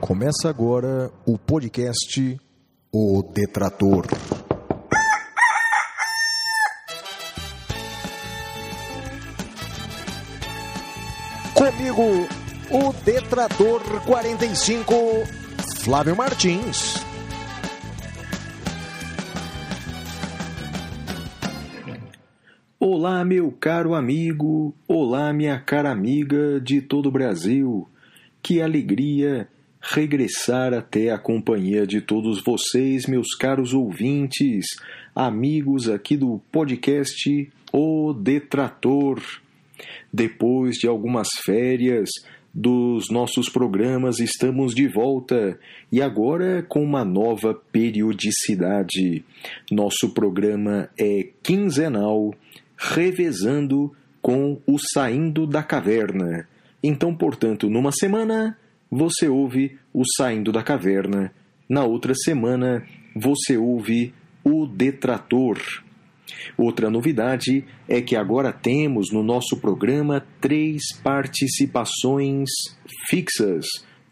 Começa agora o podcast O Detrator. Comigo, o Detrator 45, Flávio Martins. Olá, meu caro amigo, olá, minha cara amiga de todo o Brasil. Que alegria regressar até a companhia de todos vocês, meus caros ouvintes, amigos aqui do podcast O Detrator. Depois de algumas férias dos nossos programas, estamos de volta e agora com uma nova periodicidade. Nosso programa é quinzenal, revezando com o Saindo da Caverna. Então, portanto, numa semana você ouve o Saindo da Caverna, na outra semana você ouve o Detrator. Outra novidade é que agora temos no nosso programa três participações fixas,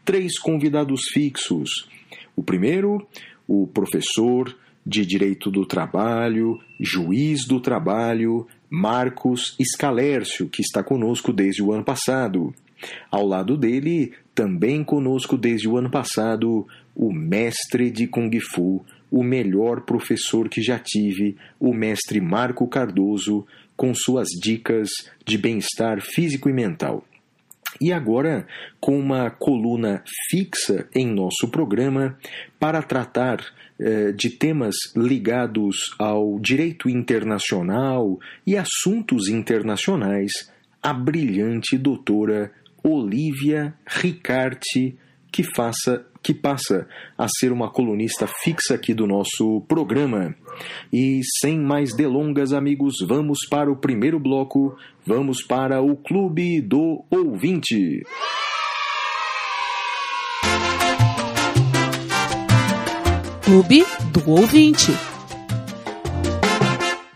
três convidados fixos. O primeiro, o professor de Direito do Trabalho, juiz do trabalho, Marcos Scalércio, que está conosco desde o ano passado. Ao lado dele, também conosco desde o ano passado, o mestre de Kung Fu, o melhor professor que já tive, o mestre Marco Cardoso, com suas dicas de bem-estar físico e mental. E agora, com uma coluna fixa em nosso programa para tratar eh, de temas ligados ao direito internacional e assuntos internacionais, a brilhante doutora Olivia Ricarte, que, faça, que passa a ser uma colunista fixa aqui do nosso programa. E sem mais delongas, amigos, vamos para o primeiro bloco, vamos para o Clube do Ouvinte. Clube do Ouvinte.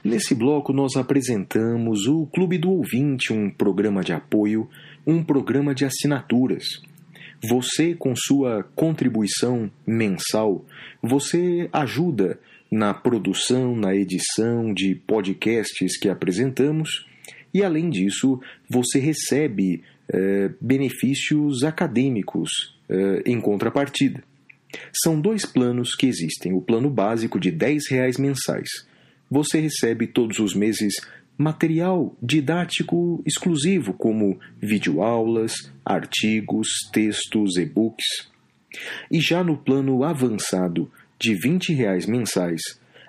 Nesse bloco, nós apresentamos o Clube do Ouvinte, um programa de apoio, um programa de assinaturas. Você, com sua contribuição mensal, você ajuda na produção, na edição de podcasts que apresentamos e, além disso, você recebe eh, benefícios acadêmicos eh, em contrapartida. São dois planos que existem: o plano básico de R$ reais mensais. Você recebe todos os meses material didático exclusivo, como videoaulas, artigos, textos, e-books. E já no plano avançado de 20 reais mensais,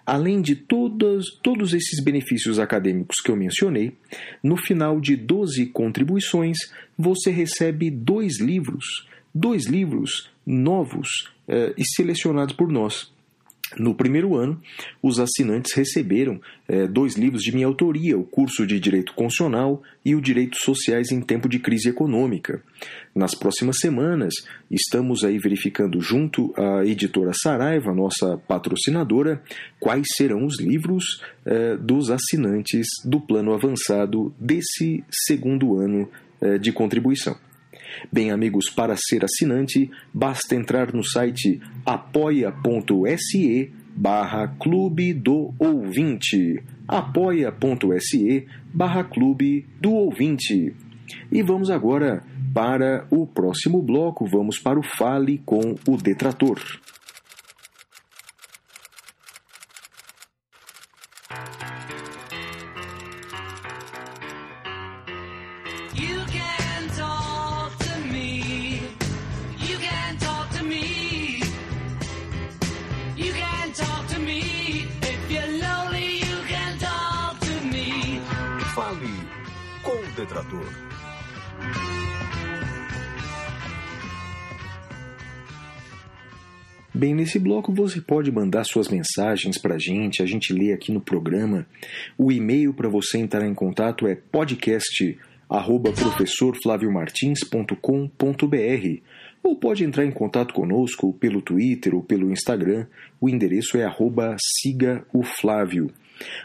além de todos, todos esses benefícios acadêmicos que eu mencionei, no final de 12 contribuições você recebe dois livros, dois livros novos eh, e selecionados por nós. No primeiro ano, os assinantes receberam eh, dois livros de minha autoria, o curso de Direito Constitucional e o Direitos Sociais em Tempo de Crise Econômica. Nas próximas semanas, estamos aí verificando junto à editora Saraiva, nossa patrocinadora, quais serão os livros eh, dos assinantes do plano avançado desse segundo ano eh, de contribuição. Bem, amigos, para ser assinante, basta entrar no site apoia.se barra Clube do Ouvinte. apoia.se barra Clube do Ouvinte. E vamos agora para o próximo bloco, vamos para o Fale com o Detrator. Detrator. Bem, nesse bloco você pode mandar suas mensagens para a gente, a gente lê aqui no programa. O e-mail para você entrar em contato é podcast arroba professorflaviomartins.com.br ou pode entrar em contato conosco pelo Twitter ou pelo Instagram. O endereço é arroba.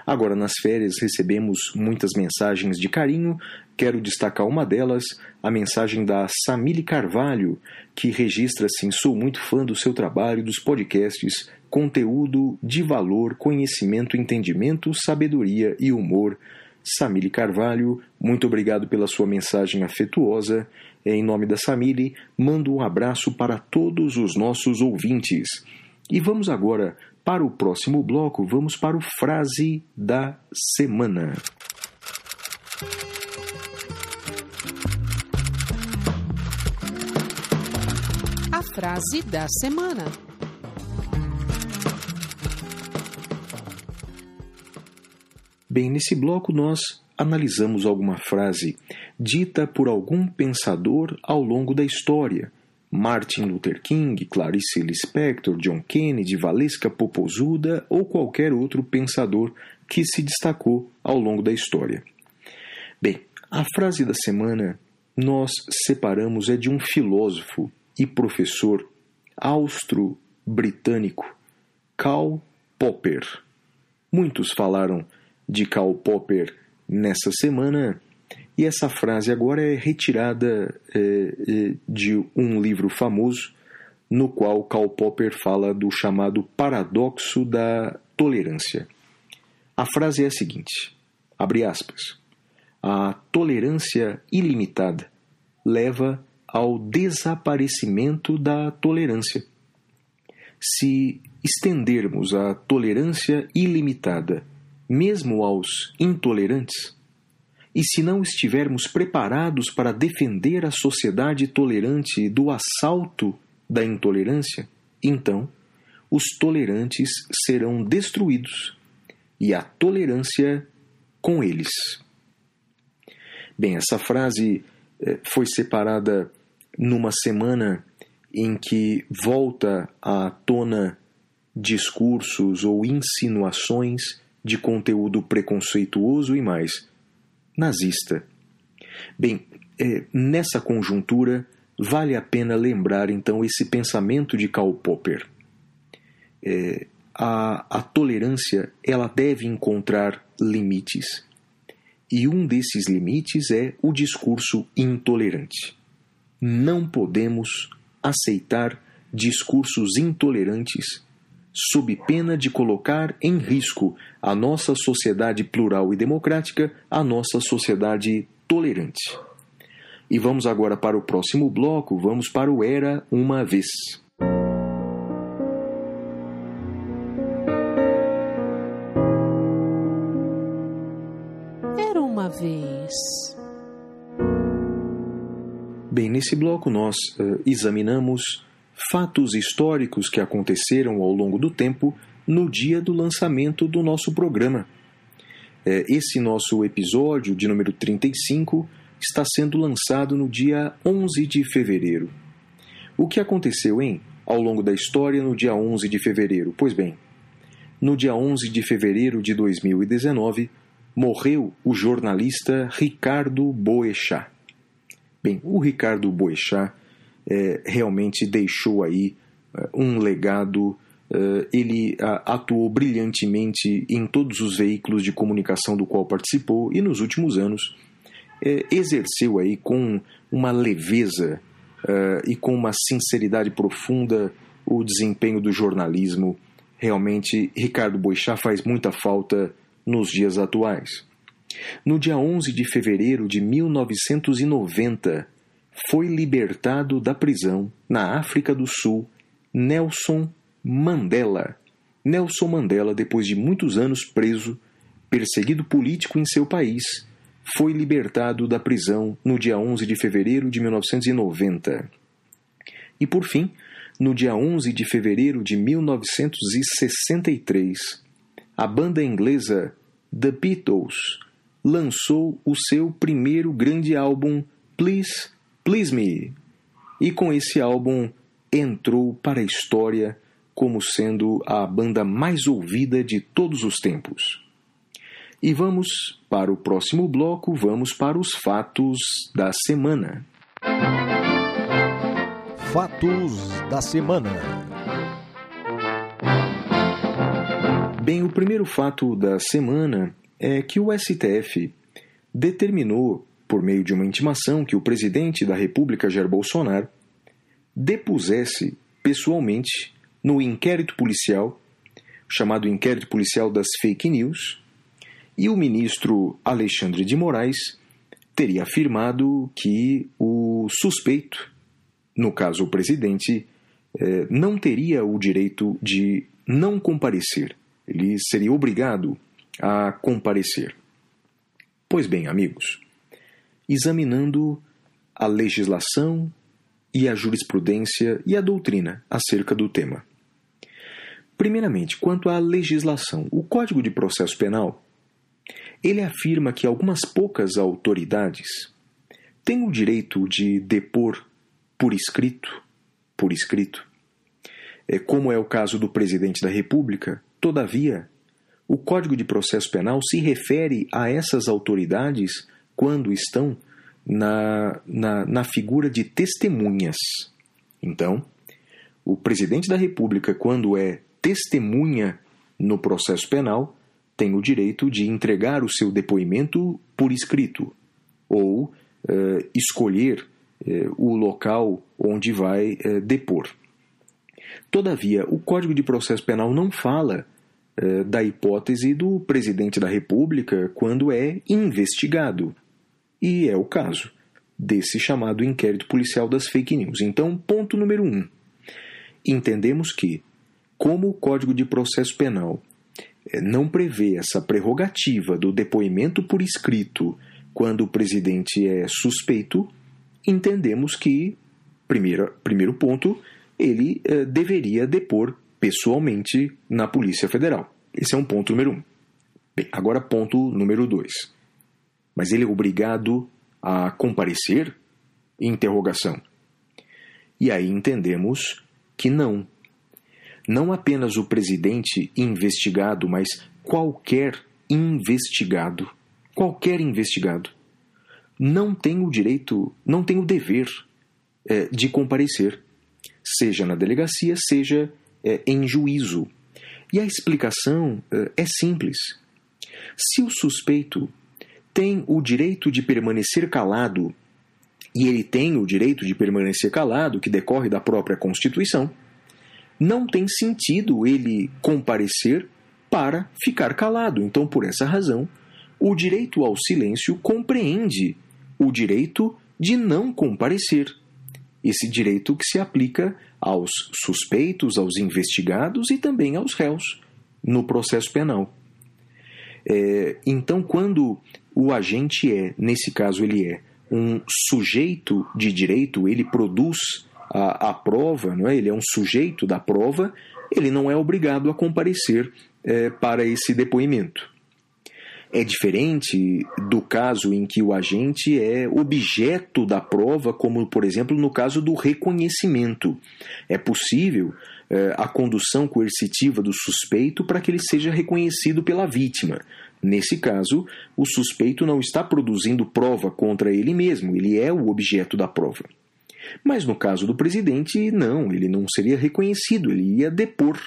Agora, nas férias, recebemos muitas mensagens de carinho Quero destacar uma delas, a mensagem da Samile Carvalho, que registra assim: sou muito fã do seu trabalho, dos podcasts, conteúdo de valor, conhecimento, entendimento, sabedoria e humor. Samile Carvalho, muito obrigado pela sua mensagem afetuosa. Em nome da Samile, mando um abraço para todos os nossos ouvintes. E vamos agora para o próximo bloco, vamos para o frase da semana. Frase da semana. Bem, nesse bloco nós analisamos alguma frase dita por algum pensador ao longo da história. Martin Luther King, Clarice Lispector, John Kennedy, Valesca Popozuda ou qualquer outro pensador que se destacou ao longo da história. Bem, a frase da semana nós separamos é de um filósofo e professor austro-britânico, Karl Popper. Muitos falaram de Karl Popper nessa semana e essa frase agora é retirada é, é, de um livro famoso no qual Karl Popper fala do chamado paradoxo da tolerância. A frase é a seguinte: abre aspas. A tolerância ilimitada leva ao desaparecimento da tolerância. Se estendermos a tolerância ilimitada mesmo aos intolerantes, e se não estivermos preparados para defender a sociedade tolerante do assalto da intolerância, então os tolerantes serão destruídos e a tolerância com eles. Bem, essa frase eh, foi separada numa semana em que volta à tona discursos ou insinuações de conteúdo preconceituoso e mais nazista. Bem, é, nessa conjuntura, vale a pena lembrar então esse pensamento de Karl Popper. É, a, a tolerância ela deve encontrar limites. E um desses limites é o discurso intolerante. Não podemos aceitar discursos intolerantes sob pena de colocar em risco a nossa sociedade plural e democrática, a nossa sociedade tolerante. E vamos agora para o próximo bloco, vamos para o Era uma Vez. Era uma vez. Bem, nesse bloco nós uh, examinamos fatos históricos que aconteceram ao longo do tempo no dia do lançamento do nosso programa. É, esse nosso episódio de número 35 está sendo lançado no dia 11 de fevereiro. O que aconteceu, hein? Ao longo da história no dia 11 de fevereiro? Pois bem, no dia 11 de fevereiro de 2019, morreu o jornalista Ricardo Boechat. Bem, o Ricardo Boechat é, realmente deixou aí é, um legado. É, ele atuou brilhantemente em todos os veículos de comunicação do qual participou e nos últimos anos é, exerceu aí com uma leveza e com uma sinceridade profunda o desempenho do jornalismo. Realmente, Ricardo Boixá faz muita falta nos dias atuais. No dia 11 de fevereiro de 1990, foi libertado da prisão na África do Sul Nelson Mandela. Nelson Mandela, depois de muitos anos preso, perseguido político em seu país, foi libertado da prisão no dia 11 de fevereiro de 1990. E por fim, no dia 11 de fevereiro de 1963, a banda inglesa The Beatles lançou o seu primeiro grande álbum Please Please Me. E com esse álbum entrou para a história como sendo a banda mais ouvida de todos os tempos. E vamos para o próximo bloco, vamos para os fatos da semana. Fatos da semana. Bem, o primeiro fato da semana é que o STF determinou por meio de uma intimação, que o presidente da República, Jair Bolsonaro, depusesse pessoalmente no inquérito policial, chamado inquérito policial das fake news, e o ministro Alexandre de Moraes teria afirmado que o suspeito, no caso o presidente, eh, não teria o direito de não comparecer. Ele seria obrigado a comparecer. Pois bem, amigos, examinando a legislação e a jurisprudência e a doutrina acerca do tema. Primeiramente, quanto à legislação, o Código de Processo Penal ele afirma que algumas poucas autoridades têm o direito de depor por escrito, por escrito, é, como é o caso do presidente da República. Todavia, o Código de Processo Penal se refere a essas autoridades quando estão na, na, na figura de testemunhas. Então, o presidente da República, quando é testemunha no processo penal, tem o direito de entregar o seu depoimento por escrito ou uh, escolher uh, o local onde vai uh, depor. Todavia, o Código de Processo Penal não fala da hipótese do presidente da República quando é investigado. E é o caso desse chamado inquérito policial das fake news. Então, ponto número um. Entendemos que, como o Código de Processo Penal é, não prevê essa prerrogativa do depoimento por escrito quando o presidente é suspeito, entendemos que, primeiro, primeiro ponto, ele eh, deveria depor pessoalmente na Polícia Federal. Esse é um ponto número um. Bem, agora ponto número dois. Mas ele é obrigado a comparecer? Interrogação. E aí entendemos que não não apenas o presidente investigado, mas qualquer investigado, qualquer investigado, não tem o direito, não tem o dever é, de comparecer, seja na delegacia, seja é, em juízo. E a explicação é, é simples. Se o suspeito tem o direito de permanecer calado, e ele tem o direito de permanecer calado, que decorre da própria Constituição, não tem sentido ele comparecer para ficar calado. Então, por essa razão, o direito ao silêncio compreende o direito de não comparecer. Esse direito que se aplica aos suspeitos, aos investigados e também aos réus no processo penal. É, então, quando o agente é, nesse caso, ele é um sujeito de direito, ele produz a, a prova, não é? ele é um sujeito da prova, ele não é obrigado a comparecer é, para esse depoimento. É diferente do caso em que o agente é objeto da prova, como, por exemplo, no caso do reconhecimento. É possível é, a condução coercitiva do suspeito para que ele seja reconhecido pela vítima. Nesse caso, o suspeito não está produzindo prova contra ele mesmo, ele é o objeto da prova. Mas no caso do presidente, não, ele não seria reconhecido, ele ia depor.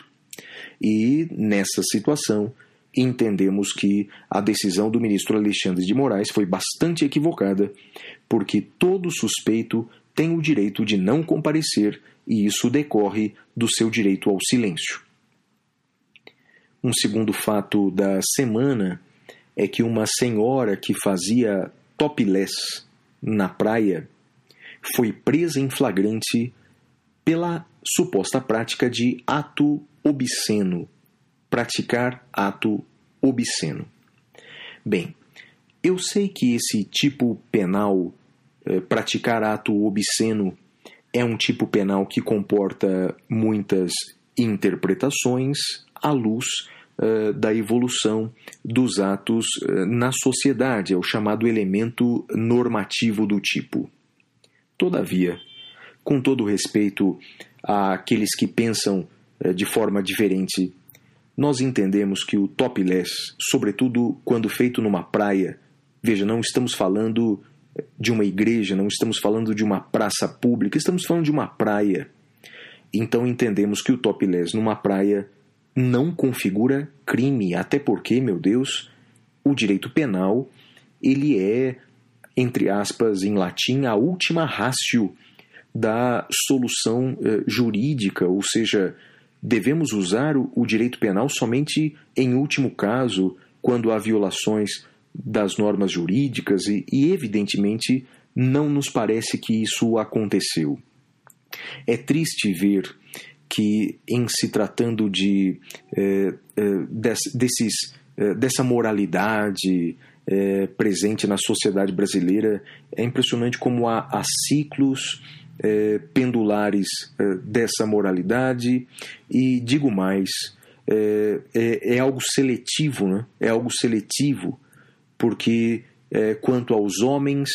E nessa situação, entendemos que a decisão do ministro Alexandre de Moraes foi bastante equivocada, porque todo suspeito tem o direito de não comparecer e isso decorre do seu direito ao silêncio. Um segundo fato da semana é que uma senhora que fazia topless na praia foi presa em flagrante pela suposta prática de ato obsceno. Praticar ato obsceno. Bem, eu sei que esse tipo penal, eh, praticar ato obsceno, é um tipo penal que comporta muitas interpretações à luz eh, da evolução dos atos eh, na sociedade, é o chamado elemento normativo do tipo. Todavia, com todo respeito àqueles que pensam de forma diferente, nós entendemos que o topless, sobretudo quando feito numa praia, veja, não estamos falando de uma igreja, não estamos falando de uma praça pública, estamos falando de uma praia. Então entendemos que o topless numa praia não configura crime, até porque, meu Deus, o direito penal ele é entre aspas, em latim, a última ratio da solução eh, jurídica, ou seja, devemos usar o, direito penal somente em último caso, quando há violações das normas jurídicas, e, e evidentemente não nos parece que isso aconteceu. É triste ver que, em se tratando de eh, eh, des, desses, eh, dessa moralidade eh, presente na sociedade brasileira, é impressionante como há, há ciclos eh, pendulares eh, dessa moralidade e, digo mais, é, é, algo seletivo, né? é algo seletivo, porque quanto aos homens,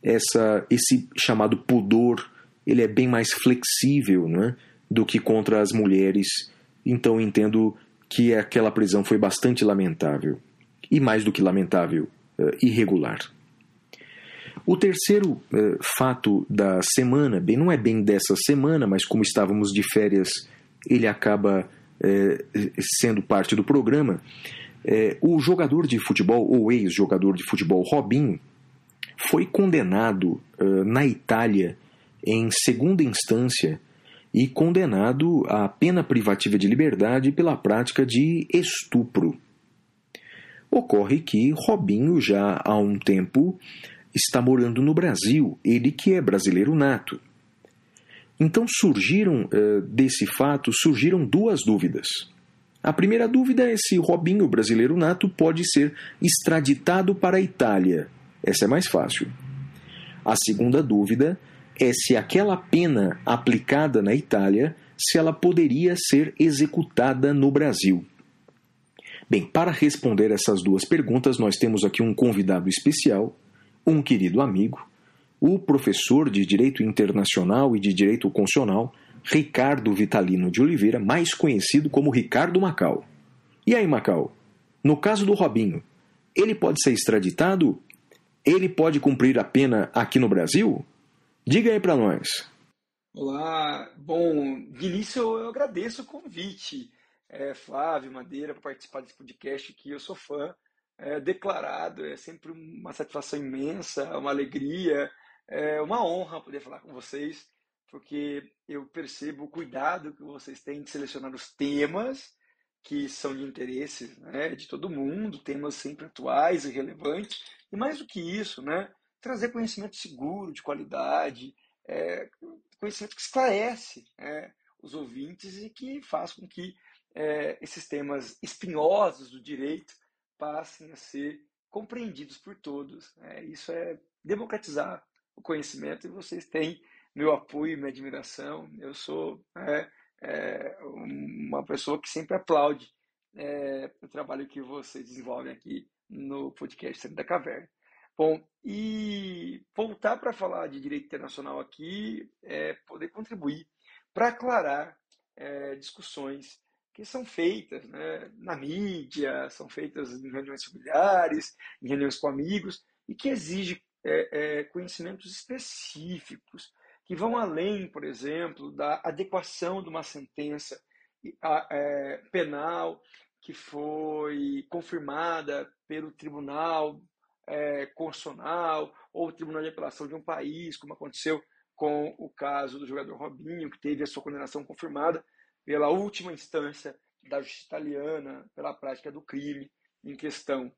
essa, esse chamado pudor ele é bem mais flexível, né? do que contra as mulheres. Então entendo que aquela prisão foi bastante lamentável. E mais do que lamentável, irregular. O terceiro uh, fato da semana, bem, não é bem dessa semana, mas como estávamos de férias, ele acaba uh, sendo parte do programa. o jogador de futebol, ou ex-jogador de futebol Robinho, foi condenado na Itália em segunda instância e condenado à pena privativa de liberdade pela prática de estupro. Ocorre que Robinho já há um tempo está morando no Brasil, ele que é brasileiro nato. Então surgiram uh, desse fato surgiram duas dúvidas. A primeira dúvida é se Robinho, brasileiro nato, pode ser extraditado para a Itália. Essa é mais fácil. A segunda dúvida é se aquela pena aplicada na Itália, se ela poderia ser executada no Brasil. Bem, para responder essas duas perguntas, nós temos aqui um convidado especial, um querido amigo, o professor de Direito Internacional e de Direito Constitucional, Ricardo Vitalino de Oliveira, mais conhecido como Ricardo Macau. E aí, Macau? No caso do Robinho, ele pode ser extraditado? Ele pode cumprir a pena aqui no Brasil? Diga aí para nós. Olá, bom, de início eu agradeço o convite, é, Flávio Madeira, para participar desse podcast que eu sou fã é, declarado, é sempre uma satisfação imensa, uma alegria, é uma honra poder falar com vocês, porque eu percebo o cuidado que vocês têm de selecionar os temas que são de interesse né, de todo mundo, temas sempre atuais e relevantes, e mais do que isso, né, trazer conhecimento seguro, de qualidade, é, conhecimento que esclarece é, os ouvintes e que faz com que é, esses temas espinhosos do direito passem a ser compreendidos por todos. Né? Isso é democratizar o conhecimento e vocês têm meu apoio minha admiração. Eu sou é, é, uma pessoa que sempre aplaude é, o trabalho que vocês desenvolvem aqui no podcast Centro da Caverna. Bom, e voltar para falar de direito internacional aqui é poder contribuir para aclarar é, discussões que são feitas né, na mídia, são feitas em reuniões familiares, em reuniões com amigos, e que exigem é, é, conhecimentos específicos, que vão além, por exemplo, da adequação de uma sentença é, penal que foi confirmada pelo tribunal é, constitucional ou tribunal de apelação de um país, como aconteceu com o caso do jogador Robinho, que teve a sua condenação confirmada pela última instância da justiça italiana pela prática do crime em questão.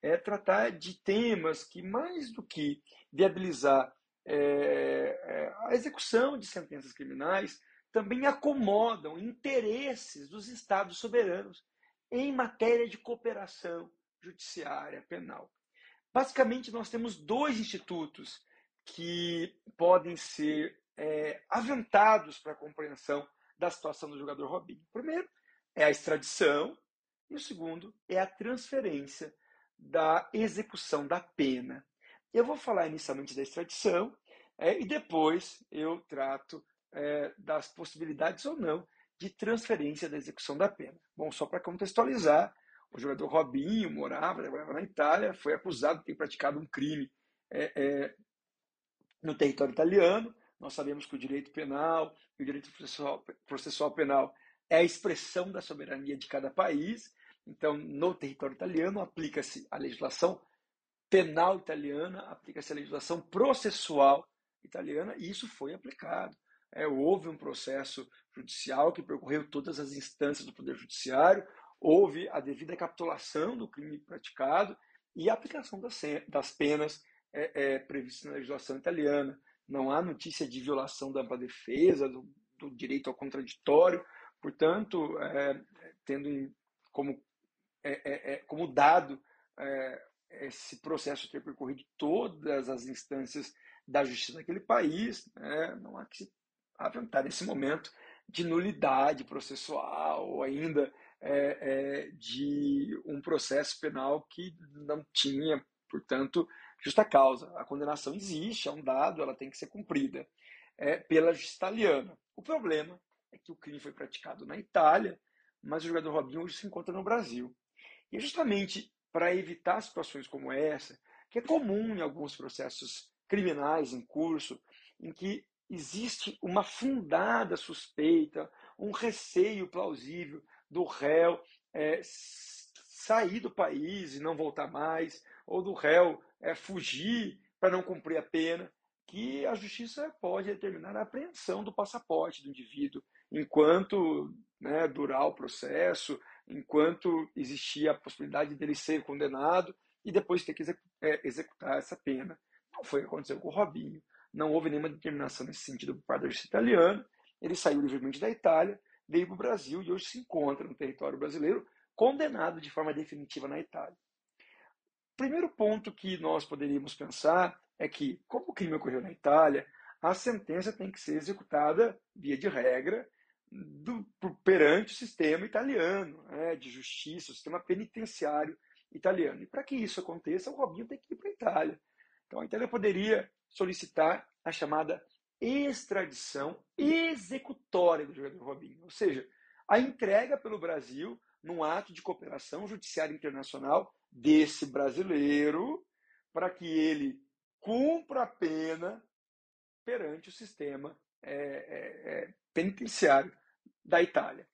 É tratar de temas que, mais do que viabilizar é, é a execução de sentenças criminais, também acomodam interesses dos Estados soberanos em matéria de cooperação judiciária penal. Basicamente, nós temos dois institutos que podem ser é, aventados para a compreensão da situação do jogador Robinho. Primeiro é a extradição e o segundo é a transferência da execução da pena. Eu vou falar inicialmente da extradição é, e depois eu trato é, das possibilidades ou não de transferência da execução da pena. Bom, só para contextualizar, o jogador Robinho morava, na Itália, foi acusado de ter praticado um crime é, é, no território italiano. Nós sabemos que o direito penal e o direito processual, processual penal é a expressão da soberania de cada país. Então, no território italiano, aplica-se a legislação penal italiana, aplica-se a legislação processual italiana e isso foi aplicado. É, houve um processo judicial que percorreu todas as instâncias do Poder Judiciário, houve a devida capitulação do crime praticado e a aplicação das, das penas é, é, previstas na legislação italiana. Não há notícia de violação da ampla defesa, do, do direito ao contraditório, portanto, é, tendo como, é, é, como dado esse processo ter percorrido todas as instâncias da justiça daquele país, né, não há que se aventar nesse momento de nulidade processual ou ainda é, é, de um processo penal que não tinha, portanto, justa causa. A condenação existe, é um dado, ela tem que ser cumprida é, pela justiça italiana. O problema é que o crime foi praticado na Itália, mas o jogador Robinho hoje se encontra no Brasil. E é justamente para evitar situações como essa, que é comum em alguns processos criminais em curso, em que existe uma fundada suspeita, um receio plausível do réu é, sair do país e não voltar mais, ou do réu é, fugir para não cumprir a pena, que a justiça pode determinar a apreensão do passaporte do indivíduo enquanto né, durar o processo, enquanto existia a possibilidade dele ser condenado e depois ter que é, executar essa pena. Não foi o que aconteceu com o Robinho. Não houve nenhuma determinação nesse sentido por parte da justiça italiana. Ele saiu livremente da Itália, veio para o Brasil e hoje se encontra no território brasileiro, condenado de forma definitiva na Itália. O primeiro ponto que nós poderíamos pensar é que, como o crime ocorreu na Itália, a sentença tem que ser executada, via de regra, do, perante o sistema italiano né, de justiça, o sistema penitenciário italiano. E para que isso aconteça, o Robinho tem que ir para a Itália. Então a Itália poderia solicitar a chamada extradição executória do jogador Robinho, ou seja, a entrega pelo Brasil num ato de cooperação judiciária internacional desse brasileiro para que ele cumpra a pena perante o sistema é, é, é, penitenciário da Itália.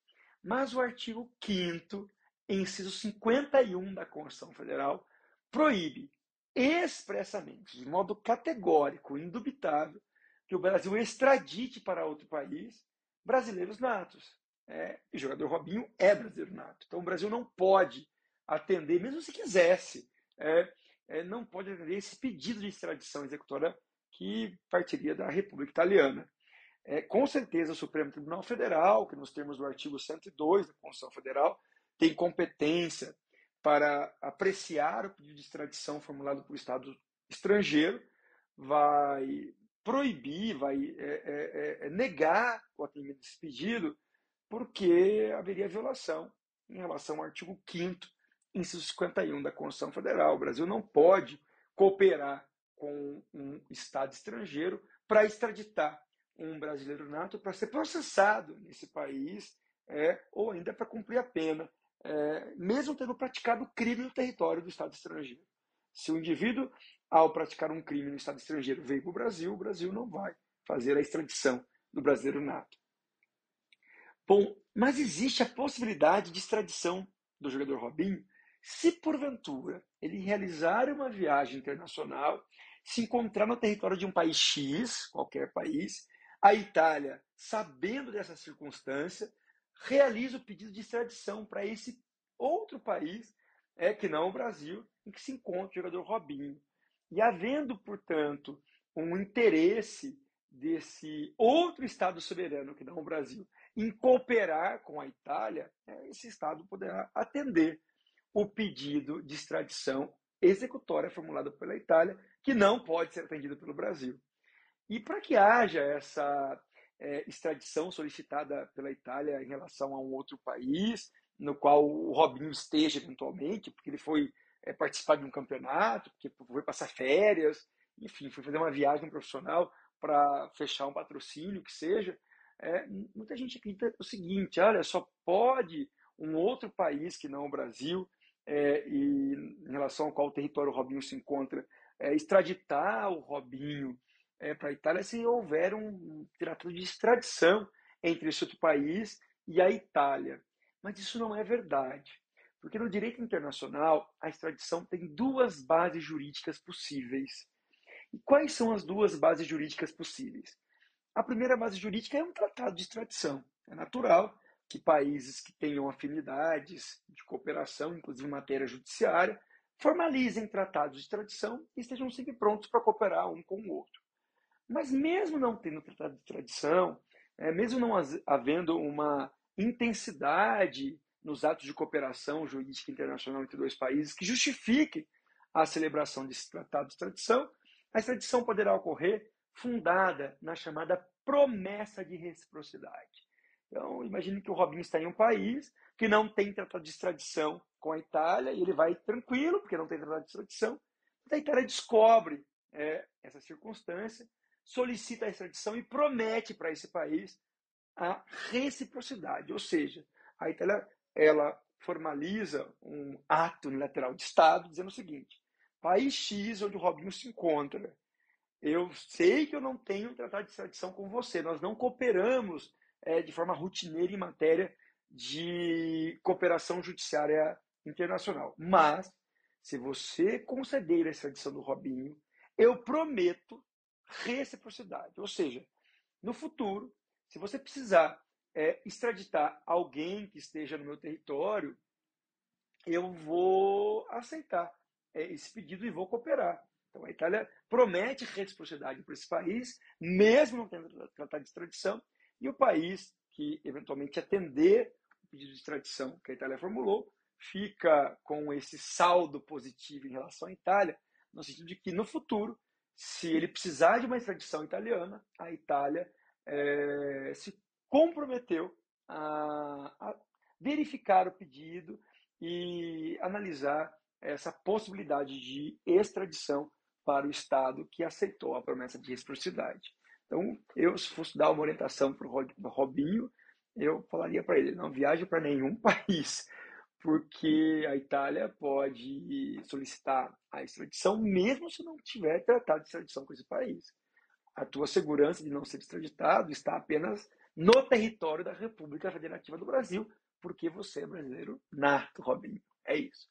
Mas o artigo 5 inciso 51 da Constituição Federal, proíbe expressamente, de modo categórico, indubitável, que o Brasil extradite para outro país brasileiros natos. É, e o jogador Robinho é brasileiro nato. Então o Brasil não pode atender, mesmo se quisesse, é, é, não pode atender esse pedido de extradição executora que partiria da República Italiana. É, com certeza o Supremo Tribunal Federal, que nos termos do artigo 102 da Constituição Federal, tem competência para apreciar o pedido de extradição formulado por Estado estrangeiro, vai proibir, vai é, é, é, negar o atendimento desse pedido, porque haveria violação em relação ao artigo 5 inciso 51 da Constituição Federal. O Brasil não pode cooperar com um Estado estrangeiro para extraditar um brasileiro nato para ser processado nesse país é, ou ainda para cumprir a pena é, mesmo tendo praticado crime no território do Estado estrangeiro. Se o indivíduo, ao praticar um crime no Estado estrangeiro, veio para o Brasil, o Brasil não vai fazer a extradição do brasileiro nato. Bom, mas existe a possibilidade de extradição do jogador Robinho se porventura ele realizar uma viagem internacional, se encontrar no território de um país X, qualquer país, a Itália, sabendo dessa circunstância, realiza o pedido de extradição para esse outro país, é que não o Brasil, em que se encontra o jogador Robinho. E havendo, portanto, um interesse desse outro Estado soberano, que não o Brasil, em cooperar com a Itália, é, esse Estado poderá atender o pedido de extradição executória formulado pela Itália, que não pode ser atendido pelo Brasil. E para que haja essa é, extradição solicitada pela Itália em relação a um outro país, no qual o Robinho esteja eventualmente, porque ele foi é, participar de um campeonato, porque foi passar férias, enfim, foi fazer uma viagem profissional para fechar um patrocínio, que seja. É, muita gente acredita o seguinte: olha, só pode um outro país que não o Brasil, é, e em relação ao qual o território Robinho se encontra, é, extraditar o Robinho é, para a Itália se houver um tratado de extradição entre esse outro país e a Itália. Mas isso não é verdade. Porque no direito internacional, a extradição tem duas bases jurídicas possíveis. E quais são as duas bases jurídicas possíveis? A primeira base jurídica é um tratado de extradição. É natural que países que tenham afinidades de cooperação, inclusive em matéria judiciária, formalizem tratados de extradição e estejam sempre prontos para cooperar um com o outro. Mas mesmo não tendo tratado de extradição, é, mesmo não havendo uma intensidade nos atos de cooperação jurídica internacional entre dois países que justifique a celebração desse tratado de extradição, a extradição poderá ocorrer fundada na chamada promessa de reciprocidade. Então, imagine que o Robinho está em um país que não tem tratado de extradição com a Itália e ele vai tranquilo, porque não tem tratado de extradição. A Itália descobre é, essa circunstância, solicita a extradição e promete para esse país a reciprocidade, ou seja, a Itália ela formaliza um ato unilateral de Estado dizendo o seguinte: país X onde o Robinho se encontra, eu sei que eu não tenho um tratado de extradição com você, nós não cooperamos é, de forma rotineira em matéria de cooperação judiciária internacional. Mas, se você conceder a extradição do Robinho, eu prometo reciprocidade. Ou seja, no futuro, se você precisar é, extraditar alguém que esteja no meu território, eu vou aceitar é, esse pedido e vou cooperar. Então a Itália promete reciprocidade para esse país, mesmo não tendo tratado de extradição, e o país que eventualmente atender o pedido de extradição que a Itália formulou fica com esse saldo positivo em relação à Itália, no sentido de que no futuro, se ele precisar de uma extradição italiana, a Itália é, se comprometeu a, a verificar o pedido e analisar essa possibilidade de extradição para o Estado que aceitou a promessa de reciprocidade. Então, eu, se fosse dar uma orientação para o Robinho, eu falaria para ele: não viaje para nenhum país, porque a Itália pode solicitar a extradição mesmo se não tiver tratado de extradição com esse país. A tua segurança de não ser extraditado está apenas no território da República Federativa do Brasil, porque você é brasileiro nato, Robinho. É isso.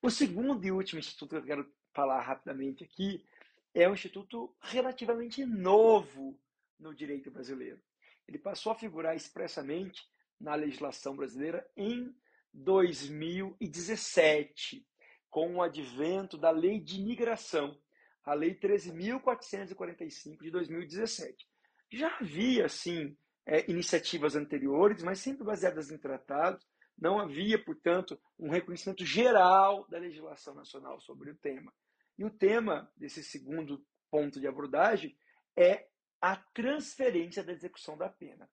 O segundo e último instituto que eu quero falar rapidamente aqui é um instituto relativamente novo no direito brasileiro. Ele passou a figurar expressamente na legislação brasileira em 2017, com o advento da Lei de Imigração, a Lei 13.445 de 2017. Já havia, sim, é, iniciativas anteriores, mas sempre baseadas em tratados. Não havia, portanto, um reconhecimento geral da legislação nacional sobre o tema. E o tema desse segundo ponto de abordagem é a transferência da execução da pena.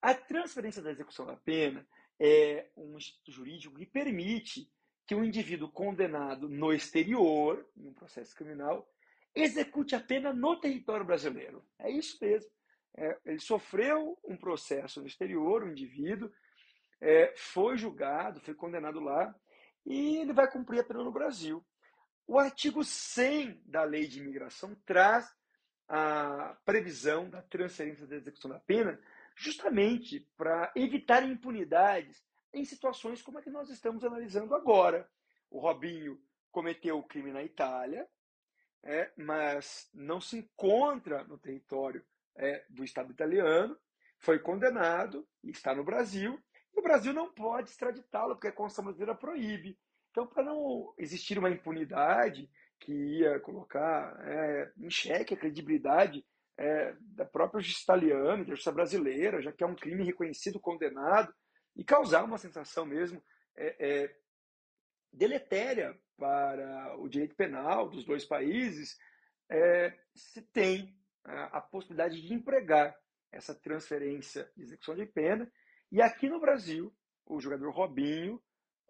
A transferência da execução da pena é um instituto jurídico que permite que um indivíduo condenado no exterior, em um processo criminal, execute a pena no território brasileiro. É isso mesmo. É, ele sofreu um processo no exterior, o um indivíduo, é, foi julgado, foi condenado lá, e ele vai cumprir a pena no Brasil. O artigo 100 da Lei de Imigração traz a previsão da transferência da execução da pena justamente para evitar impunidades em situações como a que nós estamos analisando agora. O Robinho cometeu o crime na Itália, é, mas não se encontra no território é, do Estado italiano, foi condenado e está no Brasil, e o Brasil não pode extraditá-lo, porque a Constituição brasileira proíbe. Então, para não existir uma impunidade que ia colocar é, em xeque a credibilidade é, da própria justiça italiana, da justiça brasileira, já que é um crime reconhecido, condenado, e causar uma sensação mesmo é, é deletéria para o direito penal dos dois países, é, se tem a, a possibilidade de empregar essa transferência de execução de pena, e aqui no Brasil, o jogador Robinho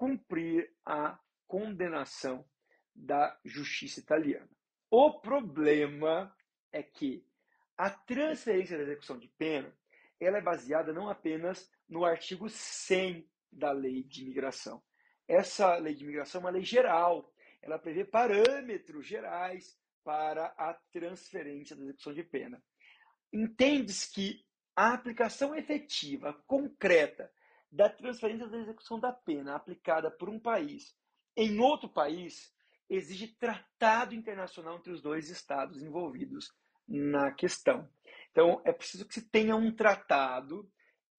cumprir a condenação da justiça italiana. O problema é que a transferência da execução de pena ela é baseada não apenas no artigo 100 da lei de imigração. Essa lei de imigração é uma lei geral, ela prevê parâmetros gerais para a transferência da execução de pena. Entende-se que a aplicação efetiva, concreta, da transferência da execução da pena aplicada por um país em outro país exige tratado internacional entre os dois estados envolvidos na questão. Então, é preciso que se tenha um tratado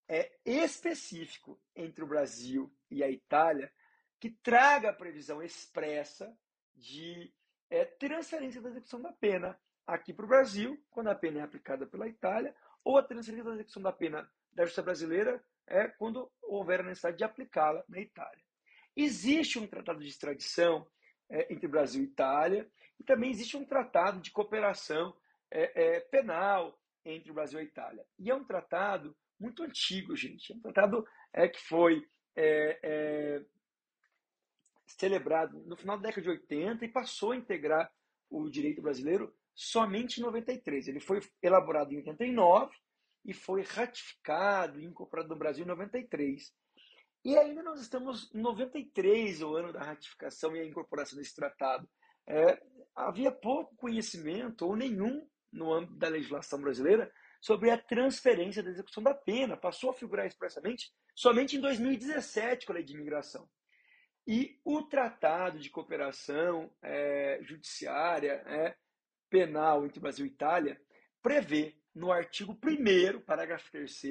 é, específico entre o Brasil e a Itália que traga a previsão expressa de é, transferência da execução da pena aqui para o Brasil, quando a pena é aplicada pela Itália, ou a transferência da execução da pena da justiça brasileira é quando houver a necessidade de aplicá-la na Itália. Existe um tratado de extradição é, entre Brasil e Itália, e também existe um tratado de cooperação é, é, penal entre o Brasil e a Itália. E é um tratado muito antigo, gente. É um tratado é, que foi é, é, celebrado no final da década de 80 e passou a integrar o direito brasileiro somente em 93. Ele foi elaborado em 89 e foi ratificado e incorporado no Brasil em 93. E ainda nós estamos em 93, o ano da ratificação e a incorporação desse tratado. É, havia pouco conhecimento, ou nenhum, no âmbito da legislação brasileira, sobre a transferência da execução da pena. Passou a figurar expressamente somente em 2017 com a lei de imigração. E o Tratado de Cooperação é, Judiciária é, Penal entre Brasil e Itália prevê, no artigo 1, parágrafo 3,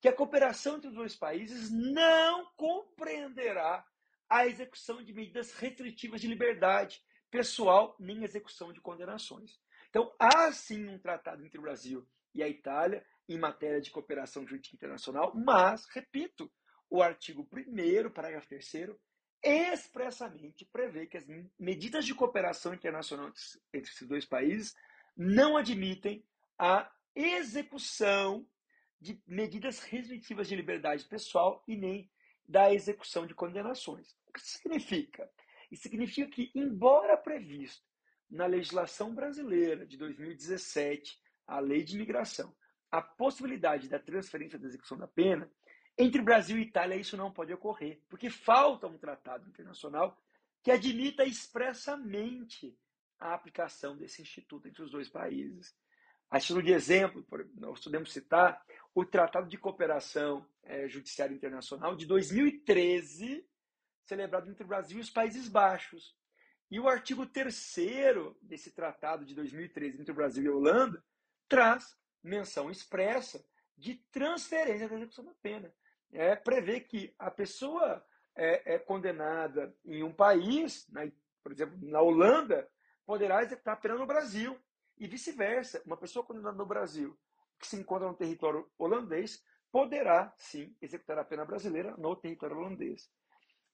que a cooperação entre os dois países não compreenderá a execução de medidas restritivas de liberdade pessoal nem execução de condenações. Então, há sim um tratado entre o Brasil e a Itália em matéria de cooperação jurídica internacional, mas, repito, o artigo 1, parágrafo 3, expressamente prevê que as medidas de cooperação internacional entre esses dois países não admitem a execução de medidas restritivas de liberdade pessoal e nem da execução de condenações. O que isso significa? Isso significa que, embora previsto na legislação brasileira de 2017, a lei de imigração, a possibilidade da transferência da execução da pena, entre Brasil e Itália isso não pode ocorrer, porque falta um tratado internacional que admita expressamente a aplicação desse instituto entre os dois países. A título de exemplo, nós podemos citar o Tratado de Cooperação é, Judiciária Internacional de 2013, celebrado entre o Brasil e os Países Baixos. E o artigo 3 desse tratado de 2013 entre o Brasil e a Holanda traz menção expressa de transferência da execução da pena. É, prevê que a pessoa é, é condenada em um país, na, por exemplo, na Holanda, poderá executar a pena no Brasil. E vice-versa, uma pessoa condenada no Brasil que se encontra no território holandês poderá, sim, executar a pena brasileira no território holandês.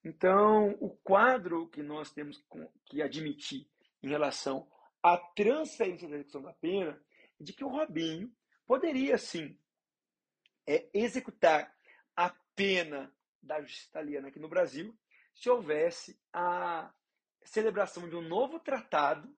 Então, o quadro que nós temos que admitir em relação à transferência da execução da pena é de que o Robinho poderia, sim, é, executar a pena da justiça italiana aqui no Brasil se houvesse a celebração de um novo tratado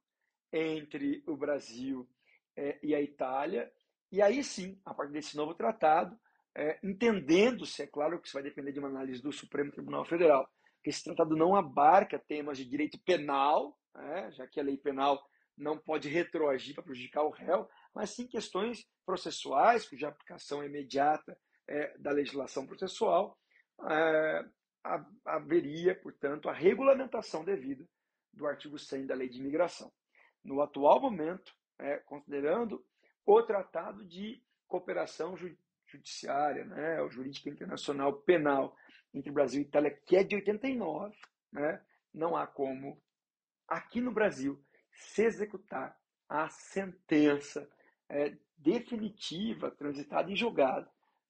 entre o Brasil é, e a Itália e aí sim, a partir desse novo tratado, é, entendendo-se, é claro que isso vai depender de uma análise do Supremo Tribunal Federal, que esse tratado não abarca temas de direito penal, né, já que a lei penal não pode retroagir para prejudicar o réu, mas sim questões processuais, cuja aplicação é imediata é, da legislação processual, é, haveria, portanto, a regulamentação devida do artigo 100 da Lei de Imigração. No atual momento, é, considerando o Tratado de Cooperação Judiciária, né, Jurídica Internacional Penal entre Brasil e Itália, que é de 89, né, não há como, aqui no Brasil, se executar a sentença é, definitiva, transitada em julgado,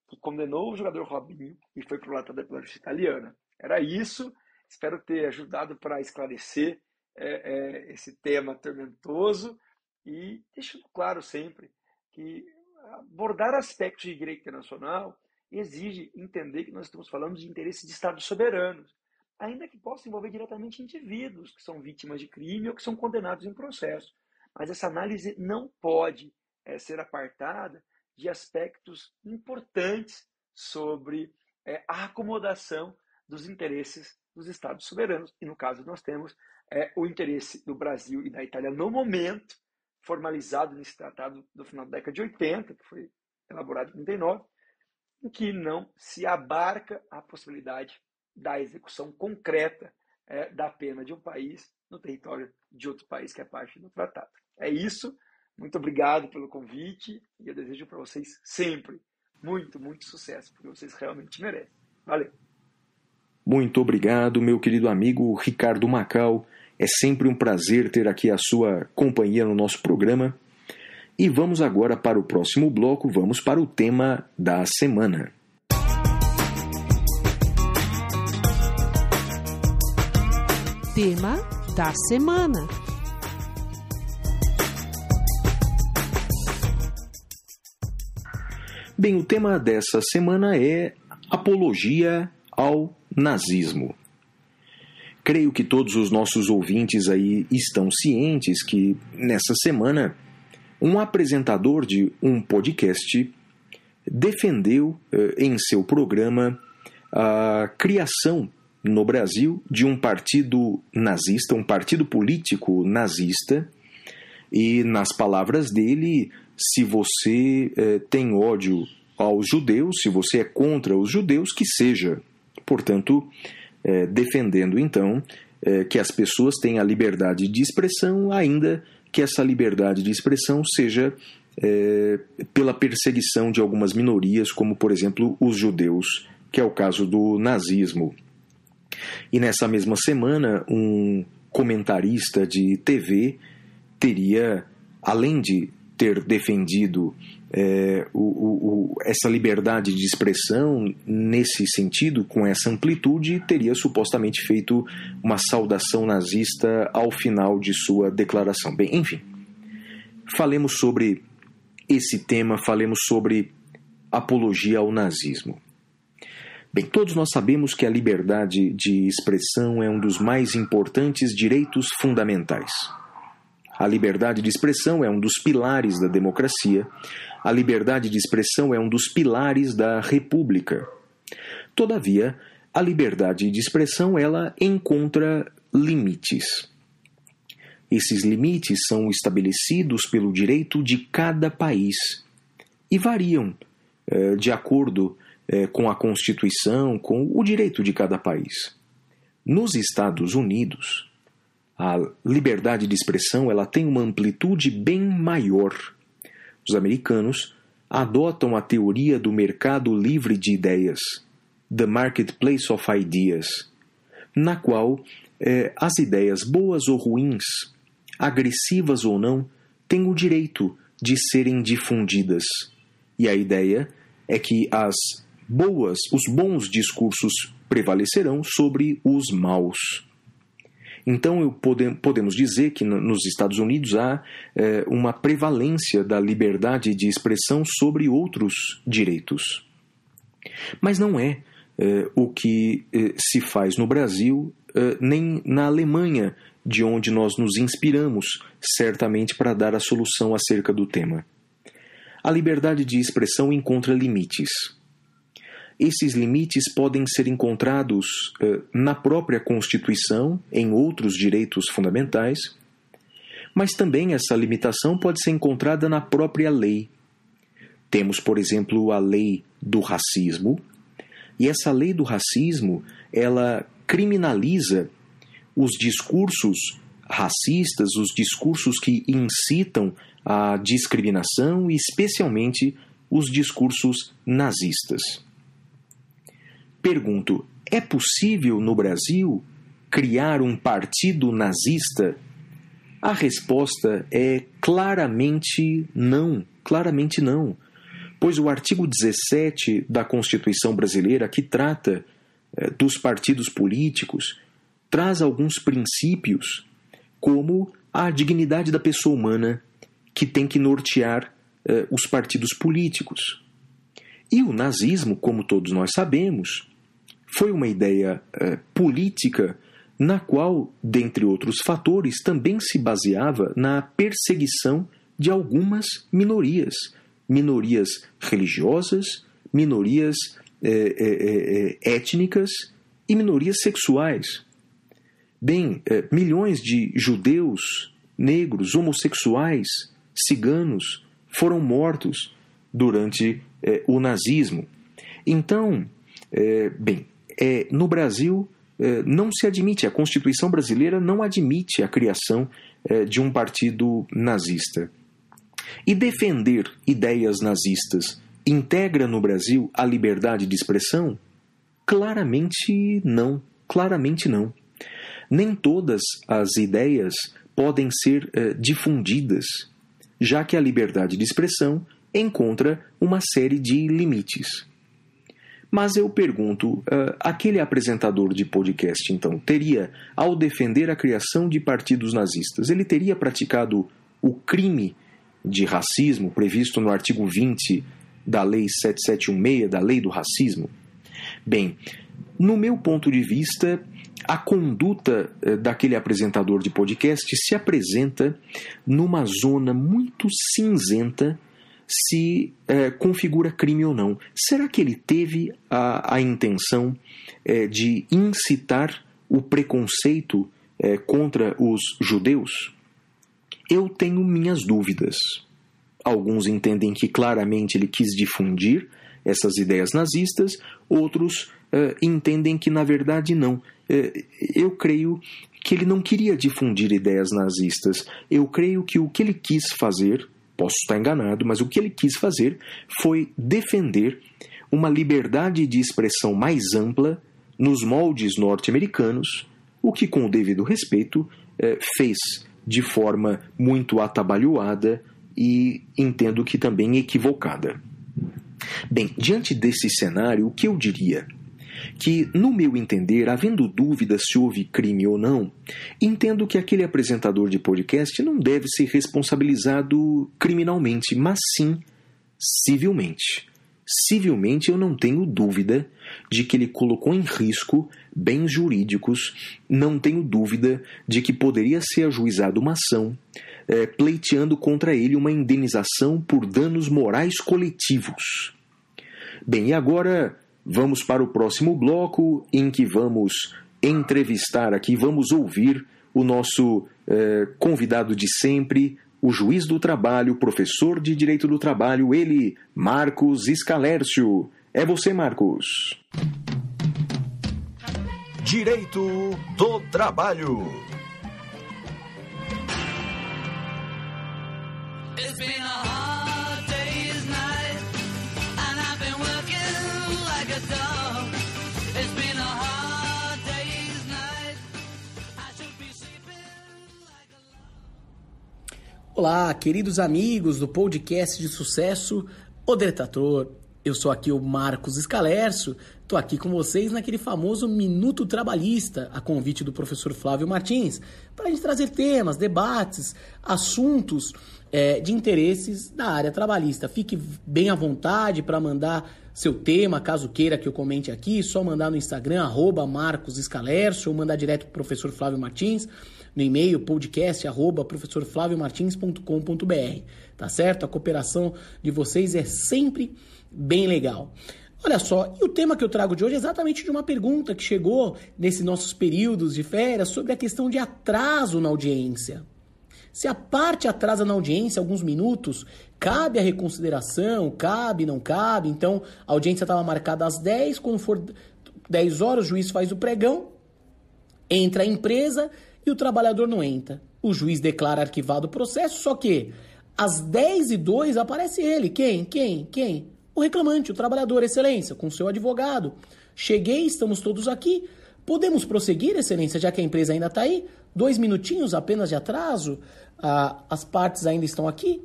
que condenou o jogador Robinho e foi prolatada pela justiça italiana. Era isso, espero ter ajudado para esclarecer é, é, esse tema tormentoso e deixando claro sempre que abordar aspectos de direito internacional exige entender que nós estamos falando de interesses de Estados soberanos, ainda que possa envolver diretamente indivíduos que são vítimas de crime ou que são condenados em processo. Mas essa análise não pode é, ser apartada de aspectos importantes sobre é, a acomodação dos interesses dos Estados soberanos. E no caso nós temos é, o interesse do Brasil e da Itália no momento, formalizado nesse tratado do final da década de 80, que foi elaborado em 39, em que não se abarca a possibilidade da execução concreta é, da pena de um país no território de outro país que é parte do tratado. É isso. Muito obrigado pelo convite e eu desejo para vocês sempre muito, muito sucesso, porque vocês realmente merecem. Valeu! Muito obrigado, meu querido amigo Ricardo Macau. É sempre um prazer ter aqui a sua companhia no nosso programa. E vamos agora para o próximo bloco, vamos para o tema da semana. Tema da semana. Bem, o tema dessa semana é apologia ao nazismo. Creio que todos os nossos ouvintes aí estão cientes que nessa semana um apresentador de um podcast defendeu eh, em seu programa a criação no Brasil de um partido nazista, um partido político nazista, e nas palavras dele, se você eh, tem ódio aos judeus, se você é contra os judeus, que seja. Portanto, eh, defendendo então eh, que as pessoas tenham a liberdade de expressão, ainda que essa liberdade de expressão seja é, pela perseguição de algumas minorias, como por exemplo os judeus, que é o caso do nazismo. E nessa mesma semana, um comentarista de TV teria, além de ter defendido é, o, o, essa liberdade de expressão nesse sentido, com essa amplitude, teria supostamente feito uma saudação nazista ao final de sua declaração. Bem, enfim, falemos sobre esse tema, falemos sobre apologia ao nazismo. Bem, todos nós sabemos que a liberdade de expressão é um dos mais importantes direitos fundamentais. A liberdade de expressão é um dos pilares da democracia a liberdade de expressão é um dos pilares da república. Todavia, a liberdade de expressão ela encontra limites. Esses limites são estabelecidos pelo direito de cada país e variam eh, de acordo eh, com a Constituição, com o direito de cada país. Nos Estados Unidos, a liberdade de expressão ela tem uma amplitude bem maior os americanos adotam a teoria do mercado livre de ideias, The Marketplace of Ideas, na qual eh, as ideias boas ou ruins, agressivas ou não, têm o direito de serem difundidas. E a ideia é que as boas, os bons discursos prevalecerão sobre os maus. Então, podemos dizer que nos Estados Unidos há é, uma prevalência da liberdade de expressão sobre outros direitos. Mas não é, é o que é, se faz no Brasil, é, nem na Alemanha, de onde nós nos inspiramos, certamente, para dar a solução acerca do tema. A liberdade de expressão encontra limites esses limites podem ser encontrados eh, na própria Constituição, em outros direitos fundamentais, mas também essa limitação pode ser encontrada na própria lei. Temos, por exemplo, a lei do racismo, e essa lei do racismo, ela criminaliza os discursos racistas, os discursos que incitam a discriminação e especialmente os discursos nazistas. Pergunto: é possível no Brasil criar um partido nazista? A resposta é claramente não, claramente não. Pois o artigo 17 da Constituição brasileira, que trata eh, dos partidos políticos, traz alguns princípios, como a dignidade da pessoa humana, que tem que nortear eh, os partidos políticos. E o nazismo, como todos nós sabemos, foi uma ideia é, política na qual, dentre outros fatores, também se baseava na perseguição de algumas minorias, minorias religiosas, minorias é, é, é étnicas e minorias sexuais. Bem, é, milhões de judeus, negros, homossexuais, ciganos foram mortos durante é, o nazismo. Então, é, bem, é, no Brasil é, não se admite, a Constituição brasileira não admite a criação é, de um partido nazista. E defender ideias nazistas integra no Brasil a liberdade de expressão? Claramente não, claramente não. Nem todas as ideias podem ser eh, difundidas, já que a liberdade de expressão encontra uma série de limites. Mas eu pergunto, uh, aquele apresentador de podcast, então, teria, ao defender a criação de partidos nazistas, ele teria praticado o crime de racismo previsto no artigo 20 da Lei 7716, da Lei do Racismo? Bem, no meu ponto de vista, a conduta eh, daquele apresentador de podcast se apresenta numa zona muito cinzenta se eh, configura crime ou não. Será que ele teve a, a intenção eh, de incitar o preconceito contra os judeus? Eu tenho minhas dúvidas. Alguns entendem que claramente ele quis difundir essas ideias nazistas, outros uh, entendem que na verdade não. Uh, eu creio que ele não queria difundir ideias nazistas. Eu creio que o que ele quis fazer, posso estar enganado, mas o que ele quis fazer foi defender uma liberdade de expressão mais ampla nos moldes norte-americanos, o que, com o devido respeito, uh, fez de forma muito atabalhoada e entendo que também equivocada. Bem, diante desse cenário, o que eu diria? Que, no meu entender, havendo dúvida se houve crime ou não, entendo que aquele apresentador de podcast não deve ser responsabilizado criminalmente, mas sim civilmente. Civilmente, eu não tenho dúvida de que ele colocou em risco bens jurídicos, não tenho dúvida de que poderia ser ajuizada uma ação é, pleiteando contra ele uma indenização por danos morais coletivos. Bem, e agora vamos para o próximo bloco em que vamos entrevistar aqui, vamos ouvir o nosso é, convidado de sempre, o juiz do trabalho, professor de direito do trabalho, ele, Marcos Escalércio. É você, Marcos. Direito do trabalho. Olá, queridos amigos do podcast de sucesso O Detrator. Eu sou aqui o Marcos Escalercio, tô aqui com vocês naquele famoso Minuto Trabalhista, a convite do professor Flávio Martins, para a gente trazer temas, debates, assuntos é, de interesses da área trabalhista. Fique bem à vontade para mandar seu tema, caso queira que eu comente aqui, só mandar no Instagram, arroba Marcos Escalercio, ou mandar direto para o professor Flávio Martins no e-mail podcast arroba tá certo? A cooperação de vocês é sempre bem legal. Olha só, e o tema que eu trago de hoje é exatamente de uma pergunta que chegou nesses nossos períodos de férias sobre a questão de atraso na audiência. Se a parte atrasa na audiência alguns minutos, cabe a reconsideração, cabe, não cabe. Então, a audiência estava marcada às 10, quando for 10 horas, o juiz faz o pregão, entra a empresa e o trabalhador não entra. O juiz declara arquivado o processo, só que às 10 e 2 aparece ele. Quem? Quem? Quem? O reclamante, o trabalhador, excelência, com seu advogado. Cheguei, estamos todos aqui. Podemos prosseguir, excelência, já que a empresa ainda está aí? Dois minutinhos apenas de atraso? Ah, as partes ainda estão aqui?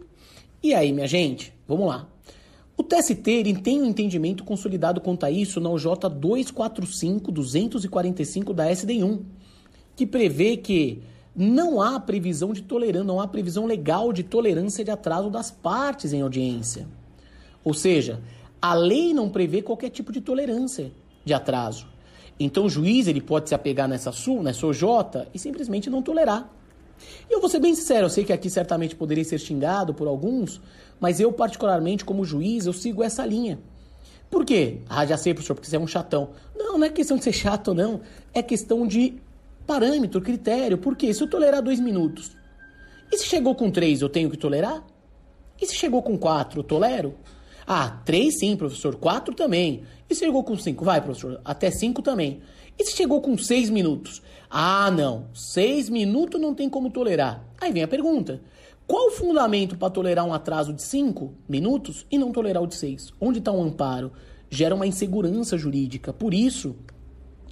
E aí, minha gente? Vamos lá. O TST tem um entendimento consolidado quanto a isso na OJ 245-245 da SD1, que prevê que não há previsão de tolerância, não há previsão legal de tolerância de atraso das partes em audiência. Ou seja, a lei não prevê qualquer tipo de tolerância de atraso. Então o juiz ele pode se apegar nessa SU, nessa OJ e simplesmente não tolerar. E eu vou ser bem sincero, eu sei que aqui certamente poderia ser xingado por alguns, mas eu particularmente como juiz, eu sigo essa linha. Por quê? Ah, já sei, professor, porque você é um chatão. Não, não é questão de ser chato, não. É questão de parâmetro, critério. Por quê? Se eu tolerar dois minutos, e se chegou com três, eu tenho que tolerar? E se chegou com quatro, eu tolero? Ah, 3 sim, professor. 4 também. E se chegou com 5? Vai, professor. Até 5 também. E se chegou com 6 minutos? Ah, não. 6 minutos não tem como tolerar. Aí vem a pergunta. Qual o fundamento para tolerar um atraso de 5 minutos e não tolerar o de 6? Onde está o um amparo? Gera uma insegurança jurídica. Por isso,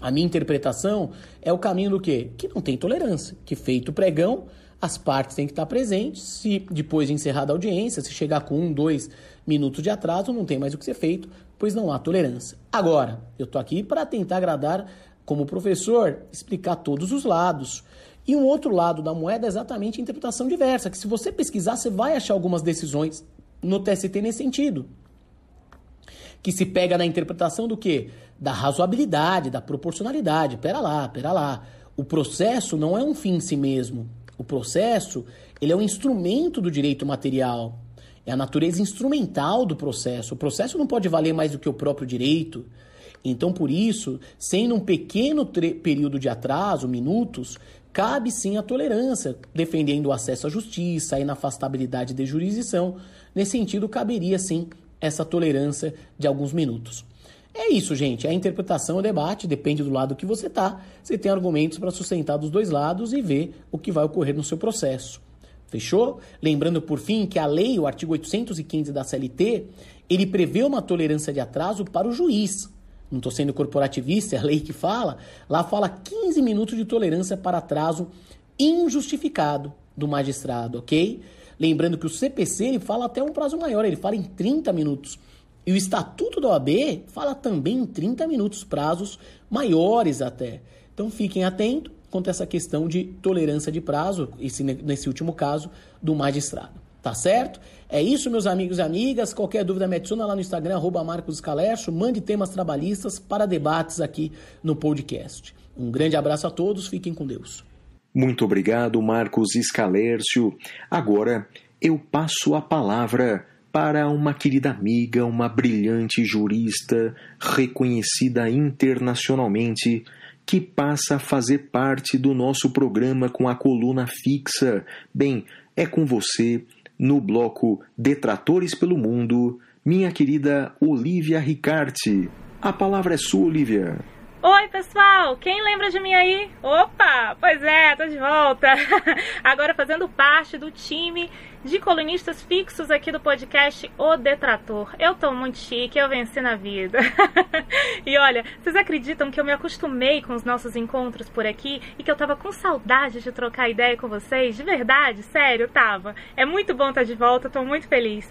a minha interpretação é o caminho do quê? Que não tem tolerância. Que feito o pregão, as partes têm que estar presentes. Se depois de encerrada a audiência, se chegar com um, dois minutos de atraso, não tem mais o que ser feito, pois não há tolerância. Agora, eu estou aqui para tentar agradar, como professor, explicar todos os lados. E um outro lado da moeda é exatamente a interpretação diversa, que se você pesquisar, você vai achar algumas decisões no TST nesse sentido. Que se pega na interpretação do quê? Da razoabilidade, da proporcionalidade. Pera lá, pera lá. O processo não é um fim em si mesmo. O processo, ele é um instrumento do direito material. É a natureza instrumental do processo. O processo não pode valer mais do que o próprio direito. Então, por isso, sendo um pequeno período de atraso, minutos, cabe sim a tolerância, defendendo o acesso à justiça, a inafastabilidade de jurisdição. Nesse sentido, caberia sim essa tolerância de alguns minutos. É isso, gente. A interpretação, o debate, depende do lado que você está. Você tem argumentos para sustentar dos dois lados e ver o que vai ocorrer no seu processo. Fechou? Lembrando, por fim, que a lei, o artigo 815 da CLT, ele prevê uma tolerância de atraso para o juiz não estou sendo corporativista, é a lei que fala, lá fala 15 minutos de tolerância para atraso injustificado do magistrado, ok? Lembrando que o CPC ele fala até um prazo maior, ele fala em 30 minutos. E o Estatuto da OAB fala também em 30 minutos, prazos maiores até. Então fiquem atentos quanto a essa questão de tolerância de prazo, esse, nesse último caso, do magistrado. Tá certo? É isso, meus amigos e amigas. Qualquer dúvida, me adiciona lá no Instagram, arroba Marcos Escalercho. Mande temas trabalhistas para debates aqui no podcast. Um grande abraço a todos, fiquem com Deus. Muito obrigado, Marcos Escalércio. Agora eu passo a palavra para uma querida amiga, uma brilhante jurista, reconhecida internacionalmente, que passa a fazer parte do nosso programa com a coluna fixa. Bem, é com você, no bloco Detratores pelo Mundo, minha querida Olivia Ricarte. A palavra é sua, Olivia. Oi, pessoal! Quem lembra de mim aí? Opa! Pois é, tô de volta! Agora fazendo parte do time de colunistas fixos aqui do podcast O Detrator. Eu tô muito chique, eu venci na vida. e olha, vocês acreditam que eu me acostumei com os nossos encontros por aqui e que eu tava com saudade de trocar ideia com vocês? De verdade, sério, tava. É muito bom estar de volta, tô muito feliz.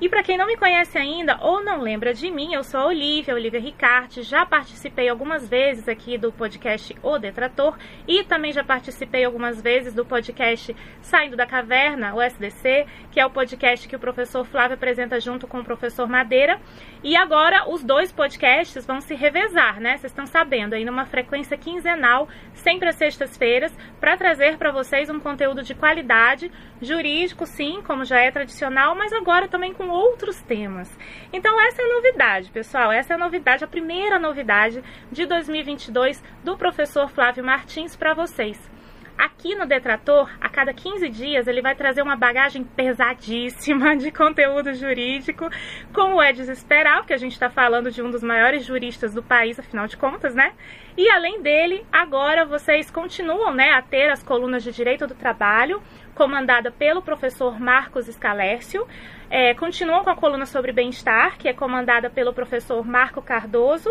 E para quem não me conhece ainda ou não lembra de mim, eu sou a Olivia, Olivia Ricarte. Já participei algumas vezes aqui do podcast O Detrator e também já participei algumas vezes do podcast Saindo da Caverna, o SDC, que é o podcast que o professor Flávio apresenta junto com o professor Madeira. E agora os dois podcasts vão se revezar, né? Vocês estão sabendo, aí numa frequência quinzenal, sempre às sextas-feiras, para trazer para vocês um conteúdo de qualidade, jurídico, sim, como já é tradicional, mas agora também com outros temas. Então essa é a novidade, pessoal. Essa é a novidade, a primeira novidade de 2022 do professor Flávio Martins para vocês. Aqui no Detrator, a cada 15 dias, ele vai trazer uma bagagem pesadíssima de conteúdo jurídico, como é desesperar, porque a gente está falando de um dos maiores juristas do país, afinal de contas, né? E além dele, agora vocês continuam né, a ter as colunas de Direito do Trabalho, comandada pelo professor Marcos Scalércio. É, continuam com a coluna sobre bem-estar, que é comandada pelo professor Marco Cardoso.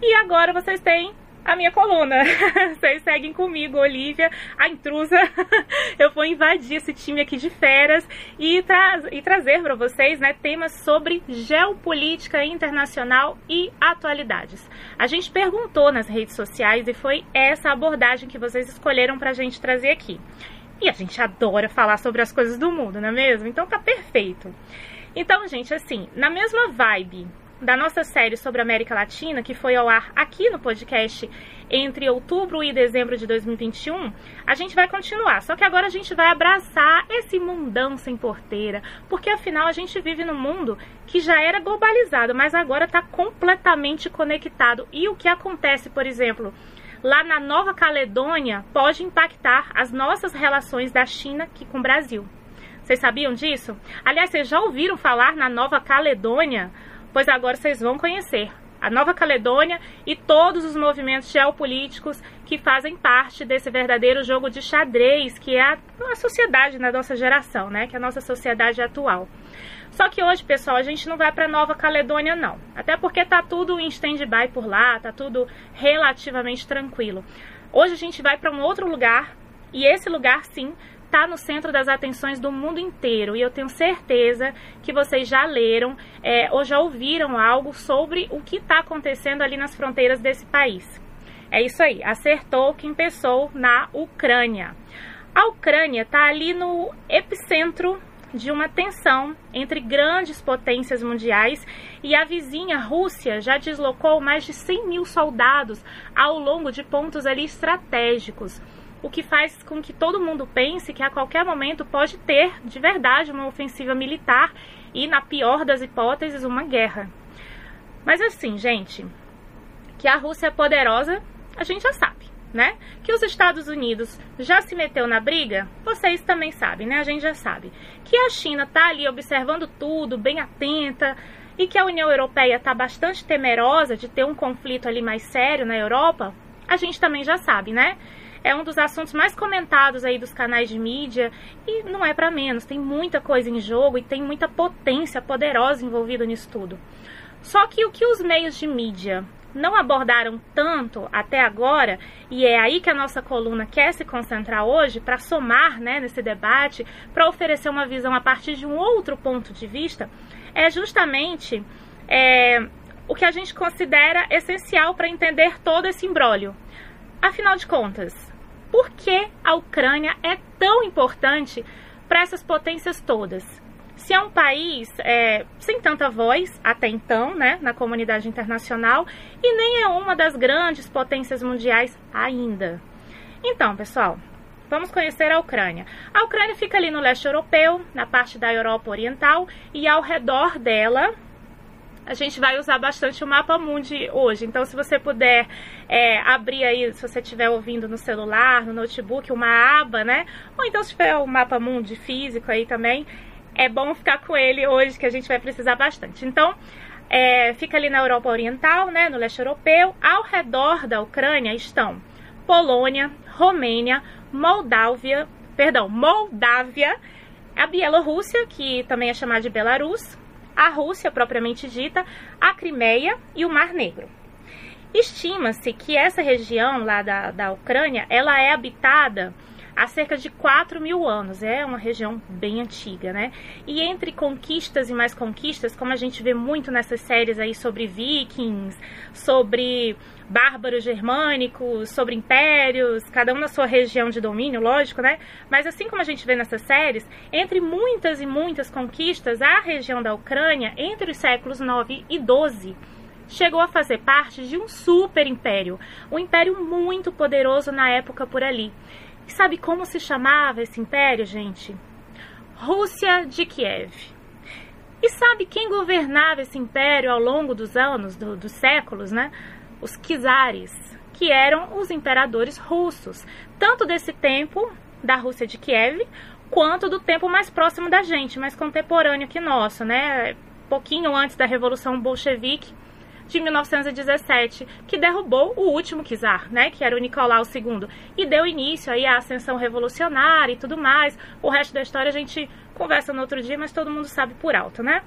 E agora vocês têm a minha coluna. Vocês seguem comigo, Olivia, a intrusa. Eu vou invadir esse time aqui de feras e, tra e trazer para vocês né, temas sobre geopolítica internacional e atualidades. A gente perguntou nas redes sociais e foi essa abordagem que vocês escolheram para a gente trazer aqui. E a gente adora falar sobre as coisas do mundo, não é mesmo? Então tá perfeito. Então, gente, assim, na mesma vibe da nossa série sobre América Latina, que foi ao ar aqui no podcast entre outubro e dezembro de 2021, a gente vai continuar. Só que agora a gente vai abraçar esse mundão sem porteira, porque afinal a gente vive num mundo que já era globalizado, mas agora está completamente conectado. E o que acontece, por exemplo, lá na Nova Caledônia pode impactar as nossas relações da China aqui com o Brasil. Vocês sabiam disso? Aliás, vocês já ouviram falar na Nova Caledônia? Pois agora vocês vão conhecer a Nova Caledônia e todos os movimentos geopolíticos que fazem parte desse verdadeiro jogo de xadrez que é a, sociedade na nossa geração, né? Que é a nossa sociedade atual. Só que hoje, pessoal, a gente não vai para Nova Caledônia não. Até porque tá tudo em stand-by por lá, tá tudo relativamente tranquilo. Hoje a gente vai para um outro lugar e esse lugar sim está no centro das atenções do mundo inteiro. E eu tenho certeza que vocês já leram é, ou já ouviram algo sobre o que está acontecendo ali nas fronteiras desse país. É isso aí, acertou quem pensou na Ucrânia. A Ucrânia está ali no epicentro de uma tensão entre grandes potências mundiais e a vizinha Rússia já deslocou mais de 100 mil soldados ao longo de pontos ali estratégicos o que faz com que todo mundo pense que a qualquer momento pode ter de verdade uma ofensiva militar e, na pior das hipóteses, uma guerra. Mas assim, gente, que a Rússia é poderosa, a gente já sabe, né? Que os Estados Unidos já se meteu na briga, vocês também sabem, né? A gente já sabe. Que a China tá ali observando tudo, bem atenta, e que a União Europeia está bastante temerosa de ter um conflito ali mais sério na Europa, a gente também já sabe, né? É um dos assuntos mais comentados aí dos canais de mídia e não é para menos, tem muita coisa em jogo e tem muita potência poderosa envolvida nisso tudo. Só que o que os meios de mídia não abordaram tanto até agora, e é aí que a nossa coluna quer se concentrar hoje para somar né, nesse debate, para oferecer uma visão a partir de um outro ponto de vista, é justamente é, o que a gente considera essencial para entender todo esse imbróglio. Afinal de contas, por que a Ucrânia é tão importante para essas potências todas. Se é um país é, sem tanta voz até então, né, na comunidade internacional, e nem é uma das grandes potências mundiais ainda. Então, pessoal, vamos conhecer a Ucrânia. A Ucrânia fica ali no leste europeu, na parte da Europa Oriental, e ao redor dela a gente vai usar bastante o mapa mundi hoje. Então, se você puder é, abrir aí, se você estiver ouvindo no celular, no notebook, uma aba, né? Ou então se tiver o mapa mundi físico aí também, é bom ficar com ele hoje, que a gente vai precisar bastante. Então, é, fica ali na Europa Oriental, né, no leste europeu. Ao redor da Ucrânia estão Polônia, Romênia, Moldávia, perdão, Moldávia, a Bielorrússia, que também é chamada de Belarus, a Rússia propriamente dita, a Crimeia e o Mar Negro. Estima-se que essa região lá da, da Ucrânia, ela é habitada há cerca de 4 mil anos. É uma região bem antiga, né? E entre conquistas e mais conquistas, como a gente vê muito nessas séries aí sobre vikings, sobre bárbaros germânicos, sobre impérios, cada um na sua região de domínio, lógico, né? Mas assim como a gente vê nessas séries, entre muitas e muitas conquistas, a região da Ucrânia, entre os séculos 9 e 12, chegou a fazer parte de um super império, um império muito poderoso na época por ali. E sabe como se chamava esse império, gente? Rússia de Kiev. E sabe quem governava esse império ao longo dos anos, do, dos séculos, né? os czares, que eram os imperadores russos, tanto desse tempo da Rússia de Kiev, quanto do tempo mais próximo da gente, mais contemporâneo que nosso, né? Pouquinho antes da Revolução Bolchevique de 1917, que derrubou o último czar, né, que era o Nicolau II, e deu início aí à ascensão revolucionária e tudo mais. O resto da história a gente conversa no outro dia, mas todo mundo sabe por alto, né?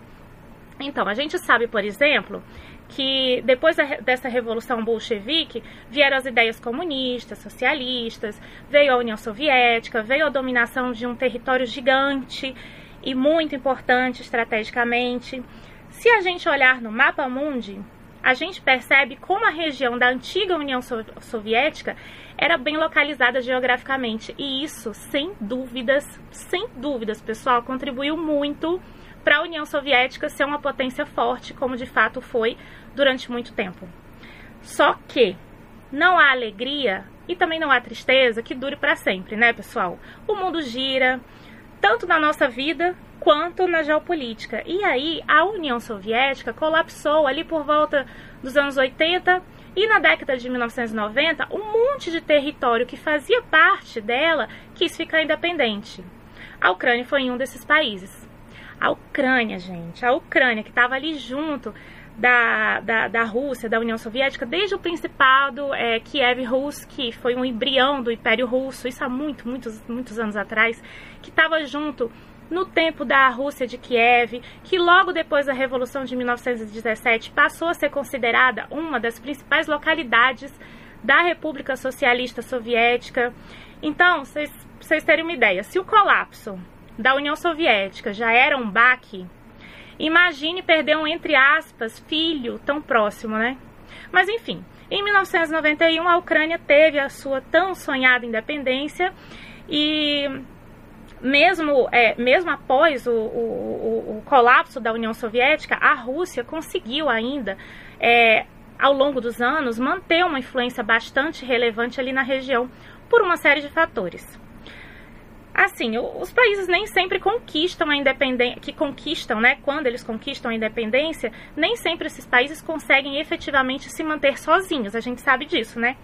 Então, a gente sabe, por exemplo, que depois dessa revolução bolchevique vieram as ideias comunistas, socialistas, veio a União Soviética, veio a dominação de um território gigante e muito importante estrategicamente. Se a gente olhar no mapa mundi, a gente percebe como a região da antiga União Soviética era bem localizada geograficamente e isso, sem dúvidas, sem dúvidas, pessoal, contribuiu muito para a União Soviética ser uma potência forte, como de fato foi durante muito tempo. Só que não há alegria e também não há tristeza que dure para sempre, né, pessoal? O mundo gira, tanto na nossa vida quanto na geopolítica. E aí a União Soviética colapsou ali por volta dos anos 80 e na década de 1990, um monte de território que fazia parte dela quis ficar independente. A Ucrânia foi um desses países. A Ucrânia, gente, a Ucrânia que estava ali junto da, da, da Rússia, da União Soviética, desde o Principado é, Kiev Rus, que foi um embrião do Império Russo, isso há muito, muitos, muitos anos atrás, que estava junto no tempo da Rússia de Kiev, que logo depois da Revolução de 1917 passou a ser considerada uma das principais localidades da República Socialista Soviética. Então, vocês terem uma ideia, se o colapso da União Soviética já era um baque, imagine perder um, entre aspas, filho tão próximo, né? Mas enfim, em 1991 a Ucrânia teve a sua tão sonhada independência e mesmo, é, mesmo após o, o, o, colapso da União Soviética, a Rússia conseguiu ainda, é, ao longo dos anos, manter uma influência bastante relevante ali na região por uma série de fatores. Assim, os países nem sempre conquistam a independência, que conquistam, né, quando eles conquistam a independência, nem sempre esses países conseguem efetivamente se manter sozinhos, a gente sabe disso, né?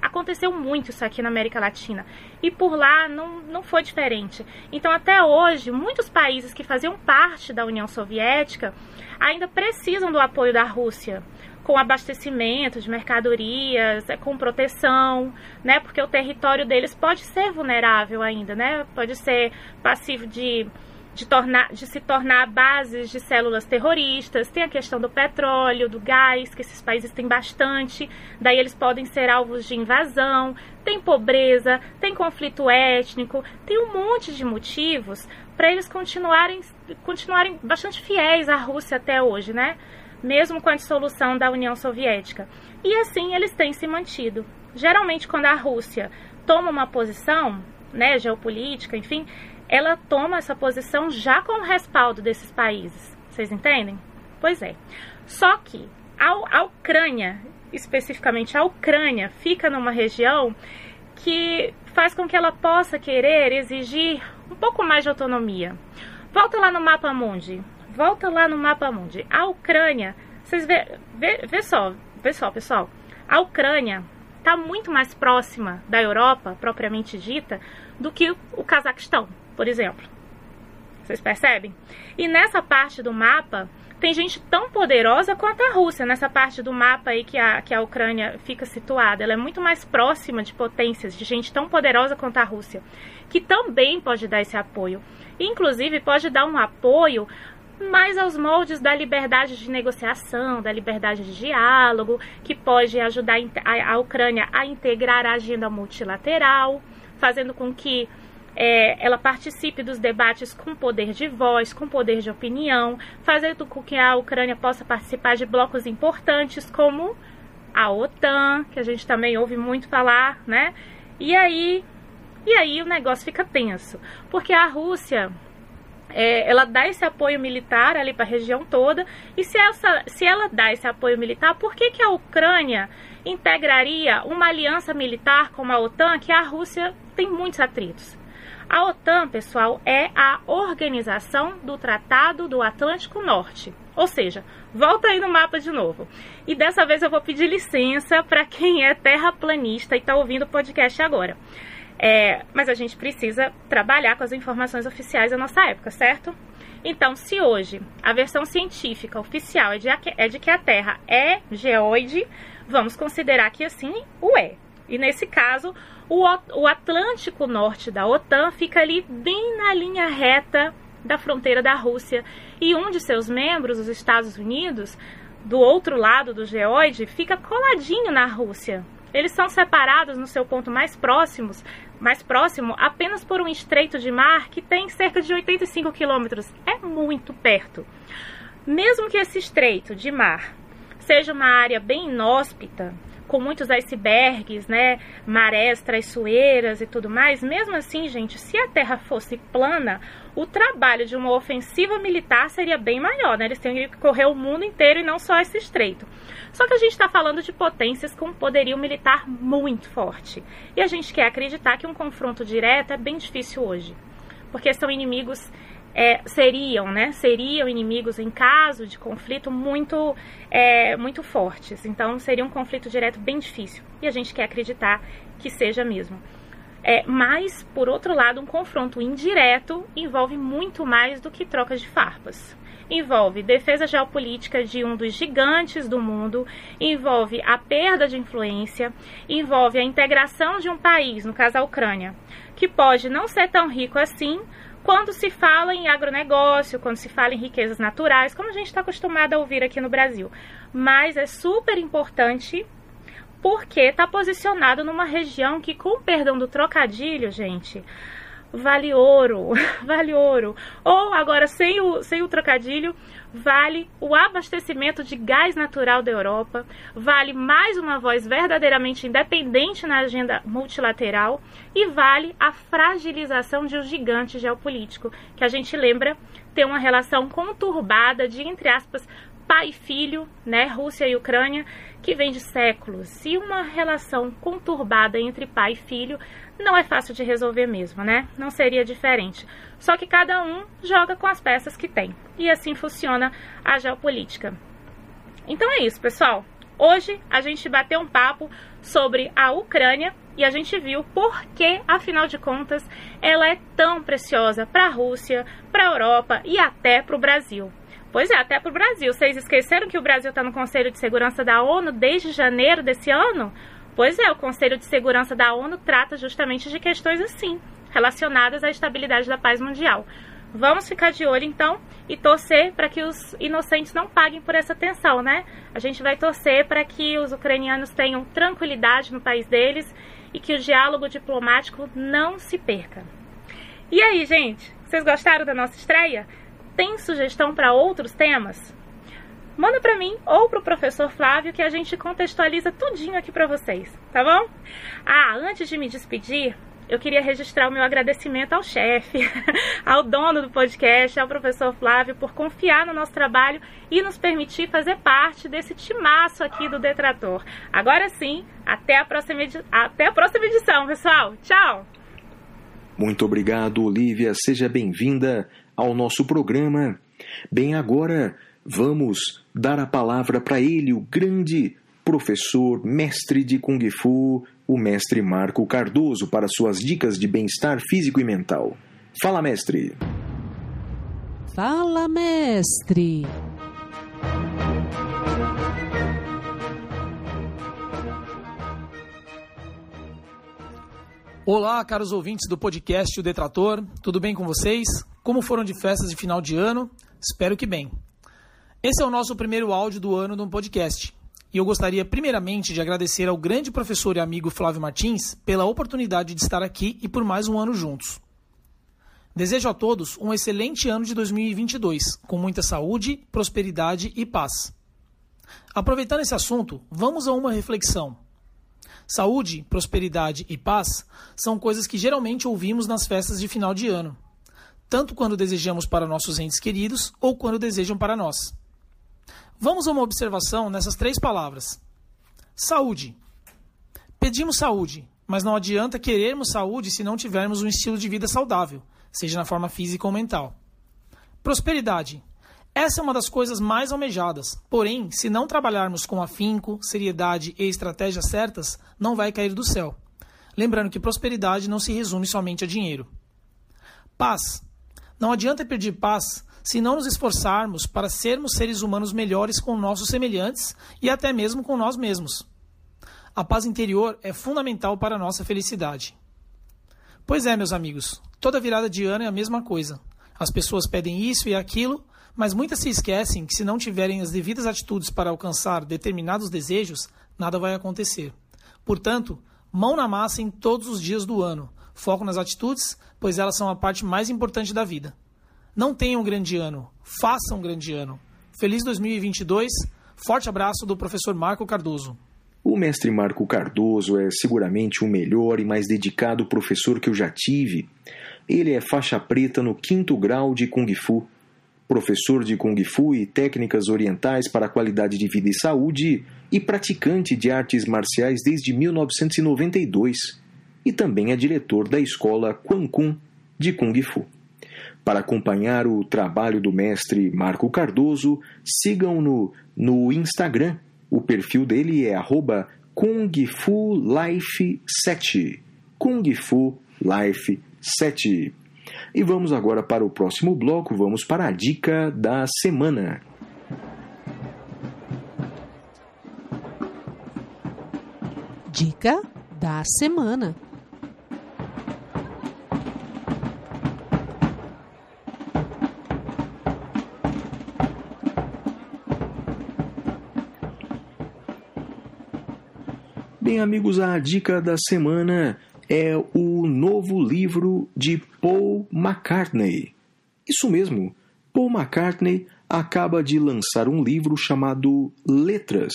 Aconteceu muito isso aqui na América Latina. E por lá não, não foi diferente. Então, até hoje, muitos países que faziam parte da União Soviética ainda precisam do apoio da Rússia com abastecimento de mercadorias, é, com proteção, né? Porque o território deles pode ser vulnerável ainda, né? Pode ser passivo de de, tornar, de se tornar bases de células terroristas. Tem a questão do petróleo, do gás, que esses países têm bastante, daí eles podem ser alvos de invasão. Tem pobreza, tem conflito étnico, tem um monte de motivos para eles continuarem, continuarem bastante fiéis à Rússia até hoje, né? Mesmo com a dissolução da União Soviética. E assim eles têm se mantido. Geralmente, quando a Rússia toma uma posição, né, geopolítica, enfim, ela toma essa posição já com o respaldo desses países. Vocês entendem? Pois é. Só que a, Ucrânia, especificamente a Ucrânia, fica numa região que faz com que ela possa querer exigir um pouco mais de autonomia. Volta lá no mapa mundi. Volta lá no mapa mundi. A Ucrânia, vocês vê, vê, vê só, vê só, pessoal. A Ucrânia está muito mais próxima da Europa, propriamente dita, do que o Cazaquistão por exemplo. Vocês percebem? E nessa parte do mapa tem gente tão poderosa quanto a Rússia, nessa parte do mapa aí que a, que a Ucrânia fica situada. Ela é muito mais próxima de potências, de gente tão poderosa quanto a Rússia, que também pode dar esse apoio. Inclusive, pode dar um apoio mais aos moldes da liberdade de negociação, da liberdade de diálogo, que pode ajudar a, Ucrânia a integrar a agenda multilateral, fazendo com que é, ela participe dos debates com poder de voz, com poder de opinião, fazendo com que a Ucrânia possa participar de blocos importantes como a OTAN, que a gente também ouve muito falar, né? E aí, e aí o negócio fica tenso, porque a Rússia é, ela dá esse apoio militar ali para a região toda, e se, essa, se ela dá esse apoio militar, por que, que a Ucrânia integraria uma aliança militar como a OTAN, que a Rússia tem muitos atritos? A OTAN, pessoal, é a organização do Tratado do Atlântico Norte. Ou seja, volta aí no mapa de novo. E dessa vez eu vou pedir licença para quem é terraplanista e está ouvindo o podcast agora. É, mas a gente precisa trabalhar com as informações oficiais da nossa época, certo? Então, se hoje a versão científica oficial é de, é de que a Terra é geoide, vamos considerar que assim o é. E nesse caso, o, o Atlântico Norte da OTAN fica ali bem na linha reta da fronteira da Rússia. E um de seus membros, os Estados Unidos, do outro lado do geóide, fica coladinho na Rússia. Eles são separados no seu ponto mais próximos, mais próximo apenas por um estreito de mar que tem cerca de 85 quilômetros. É muito perto. Mesmo que esse estreito de mar seja uma área bem inóspita, com muitos icebergs, né, marés traiçoeiras e tudo mais, mesmo assim, gente, se a Terra fosse plana, o trabalho de uma ofensiva militar seria bem maior, né? Eles teriam que correr o mundo inteiro e não só esse estreito. Só que a gente está falando de potências com poderio militar muito forte. E a gente quer acreditar que um confronto direto é bem difícil hoje. Porque são inimigos é, seriam, né, seriam inimigos em caso de conflito muito, é, muito fortes. Então seria um conflito direto bem difícil e a gente quer acreditar que seja mesmo. É, mas, por outro lado, um confronto indireto envolve muito mais do que trocas de farpas envolve defesa geopolítica de um dos gigantes do mundo, envolve a perda de influência, envolve a integração de um país, no caso a Ucrânia, que pode não ser tão rico assim quando se fala em agronegócio, quando se fala em riquezas naturais, como a gente está acostumado a ouvir aqui no Brasil. Mas é super importante porque está posicionado numa região que, com perdão do trocadilho, gente, vale ouro, vale ouro. Ou agora, sem o, sem o trocadilho, vale o abastecimento de gás natural da Europa, vale mais uma voz verdadeiramente independente na agenda multilateral e vale a fragilização de um gigante geopolítico, que a gente lembra ter uma relação conturbada de, entre aspas, pai e filho, né, Rússia e Ucrânia, que vem de séculos. E uma relação conturbada entre pai e filho não é fácil de resolver mesmo, né? Não seria diferente. Só que cada um joga com as peças que tem. E assim funciona a geopolítica. Então é isso, pessoal. Hoje a gente bateu um papo sobre a Ucrânia e a gente viu por que, afinal de contas, ela é tão preciosa para a Rússia, para a Europa e até para o Brasil. Pois é, até para o Brasil. Vocês esqueceram que o Brasil está no Conselho de Segurança da ONU desde janeiro desse ano? Pois é, o Conselho de Segurança da ONU trata justamente de questões assim, relacionadas à estabilidade da paz mundial. Vamos ficar de olho então e torcer para que os inocentes não paguem por essa tensão, né? A gente vai torcer para que os ucranianos tenham tranquilidade no país deles e que o diálogo diplomático não se perca. E aí, gente, vocês gostaram da nossa estreia? Tem sugestão para outros temas? manda para mim ou pro professor Flávio que a gente contextualiza tudinho aqui para vocês, tá bom? Ah, antes de me despedir, eu queria registrar o meu agradecimento ao chefe, ao dono do podcast, ao professor Flávio, por confiar no nosso trabalho e nos permitir fazer parte desse timaço aqui do Detrator. Agora sim, até a próxima, até a próxima edição, pessoal. Tchau! Muito obrigado, Olivia. Seja bem-vinda ao nosso programa. Bem, agora vamos dar a palavra para ele, o grande professor, mestre de Kung Fu, o mestre Marco Cardoso, para suas dicas de bem-estar físico e mental. Fala, mestre! Fala, mestre! Olá, caros ouvintes do podcast O Detrator, tudo bem com vocês? Como foram de festas de final de ano? Espero que bem. Esse é o nosso primeiro áudio do ano no podcast. E eu gostaria, primeiramente, de agradecer ao grande professor e amigo Flávio Martins pela oportunidade de estar aqui e por mais um ano juntos. Desejo a todos um excelente ano de 2022, com muita saúde, prosperidade e paz. Aproveitando esse assunto, vamos a uma reflexão. Saúde, prosperidade e paz são coisas que geralmente ouvimos nas festas de final de ano, tanto quando desejamos para nossos entes queridos ou quando desejam para nós. Vamos a uma observação nessas três palavras. Saúde. Pedimos saúde, mas não adianta querermos saúde se não tivermos um estilo de vida saudável, seja na forma física ou mental. Prosperidade. Essa é uma das coisas mais almejadas, porém, se não trabalharmos com afinco, seriedade e estratégias certas, não vai cair do céu. Lembrando que prosperidade não se resume somente a dinheiro. Paz. Não adianta pedir paz se não nos esforçarmos para sermos seres humanos melhores com nossos semelhantes e até mesmo com nós mesmos. A paz interior é fundamental para a nossa felicidade. Pois é, meus amigos, toda virada de ano é a mesma coisa. As pessoas pedem isso e aquilo, mas muitas se esquecem que se não tiverem as devidas atitudes para alcançar determinados desejos, nada vai acontecer. Portanto, mão na massa em todos os dias do ano. Foco nas atitudes, pois elas são a parte mais importante da vida. Não tenha um grande ano, faça um grande ano. Feliz 2022, forte abraço do professor Marco Cardoso. O mestre Marco Cardoso é seguramente o melhor e mais dedicado professor que eu já tive. Ele é faixa preta no quinto grau de Kung Fu, professor de Kung Fu e técnicas orientais para qualidade de vida e saúde e praticante de artes marciais desde 1992. E também é diretor da escola Quan Kun de Kung Fu. Para acompanhar o trabalho do mestre Marco Cardoso, sigam-no no Instagram. O perfil dele é kungfulife7. Kung Fu Life 7. E vamos agora para o próximo bloco, vamos para a dica da semana. Dica da semana. Bem, amigos, a dica da semana é o novo livro de Paul McCartney. Isso mesmo, Paul McCartney acaba de lançar um livro chamado Letras.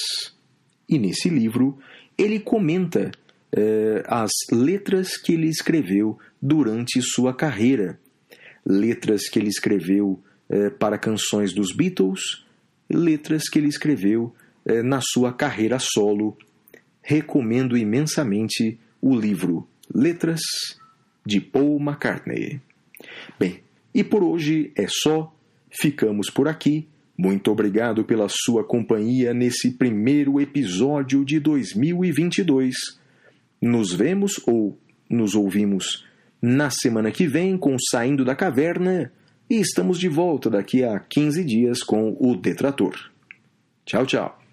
E nesse livro ele comenta eh, as letras que ele escreveu durante sua carreira. Letras que ele escreveu eh, para canções dos Beatles, letras que ele escreveu eh, na sua carreira solo. Recomendo imensamente o livro Letras de Paul McCartney. Bem, e por hoje é só. Ficamos por aqui. Muito obrigado pela sua companhia nesse primeiro episódio de 2022. Nos vemos ou nos ouvimos na semana que vem com Saindo da Caverna e estamos de volta daqui a 15 dias com o Detrator. Tchau, tchau.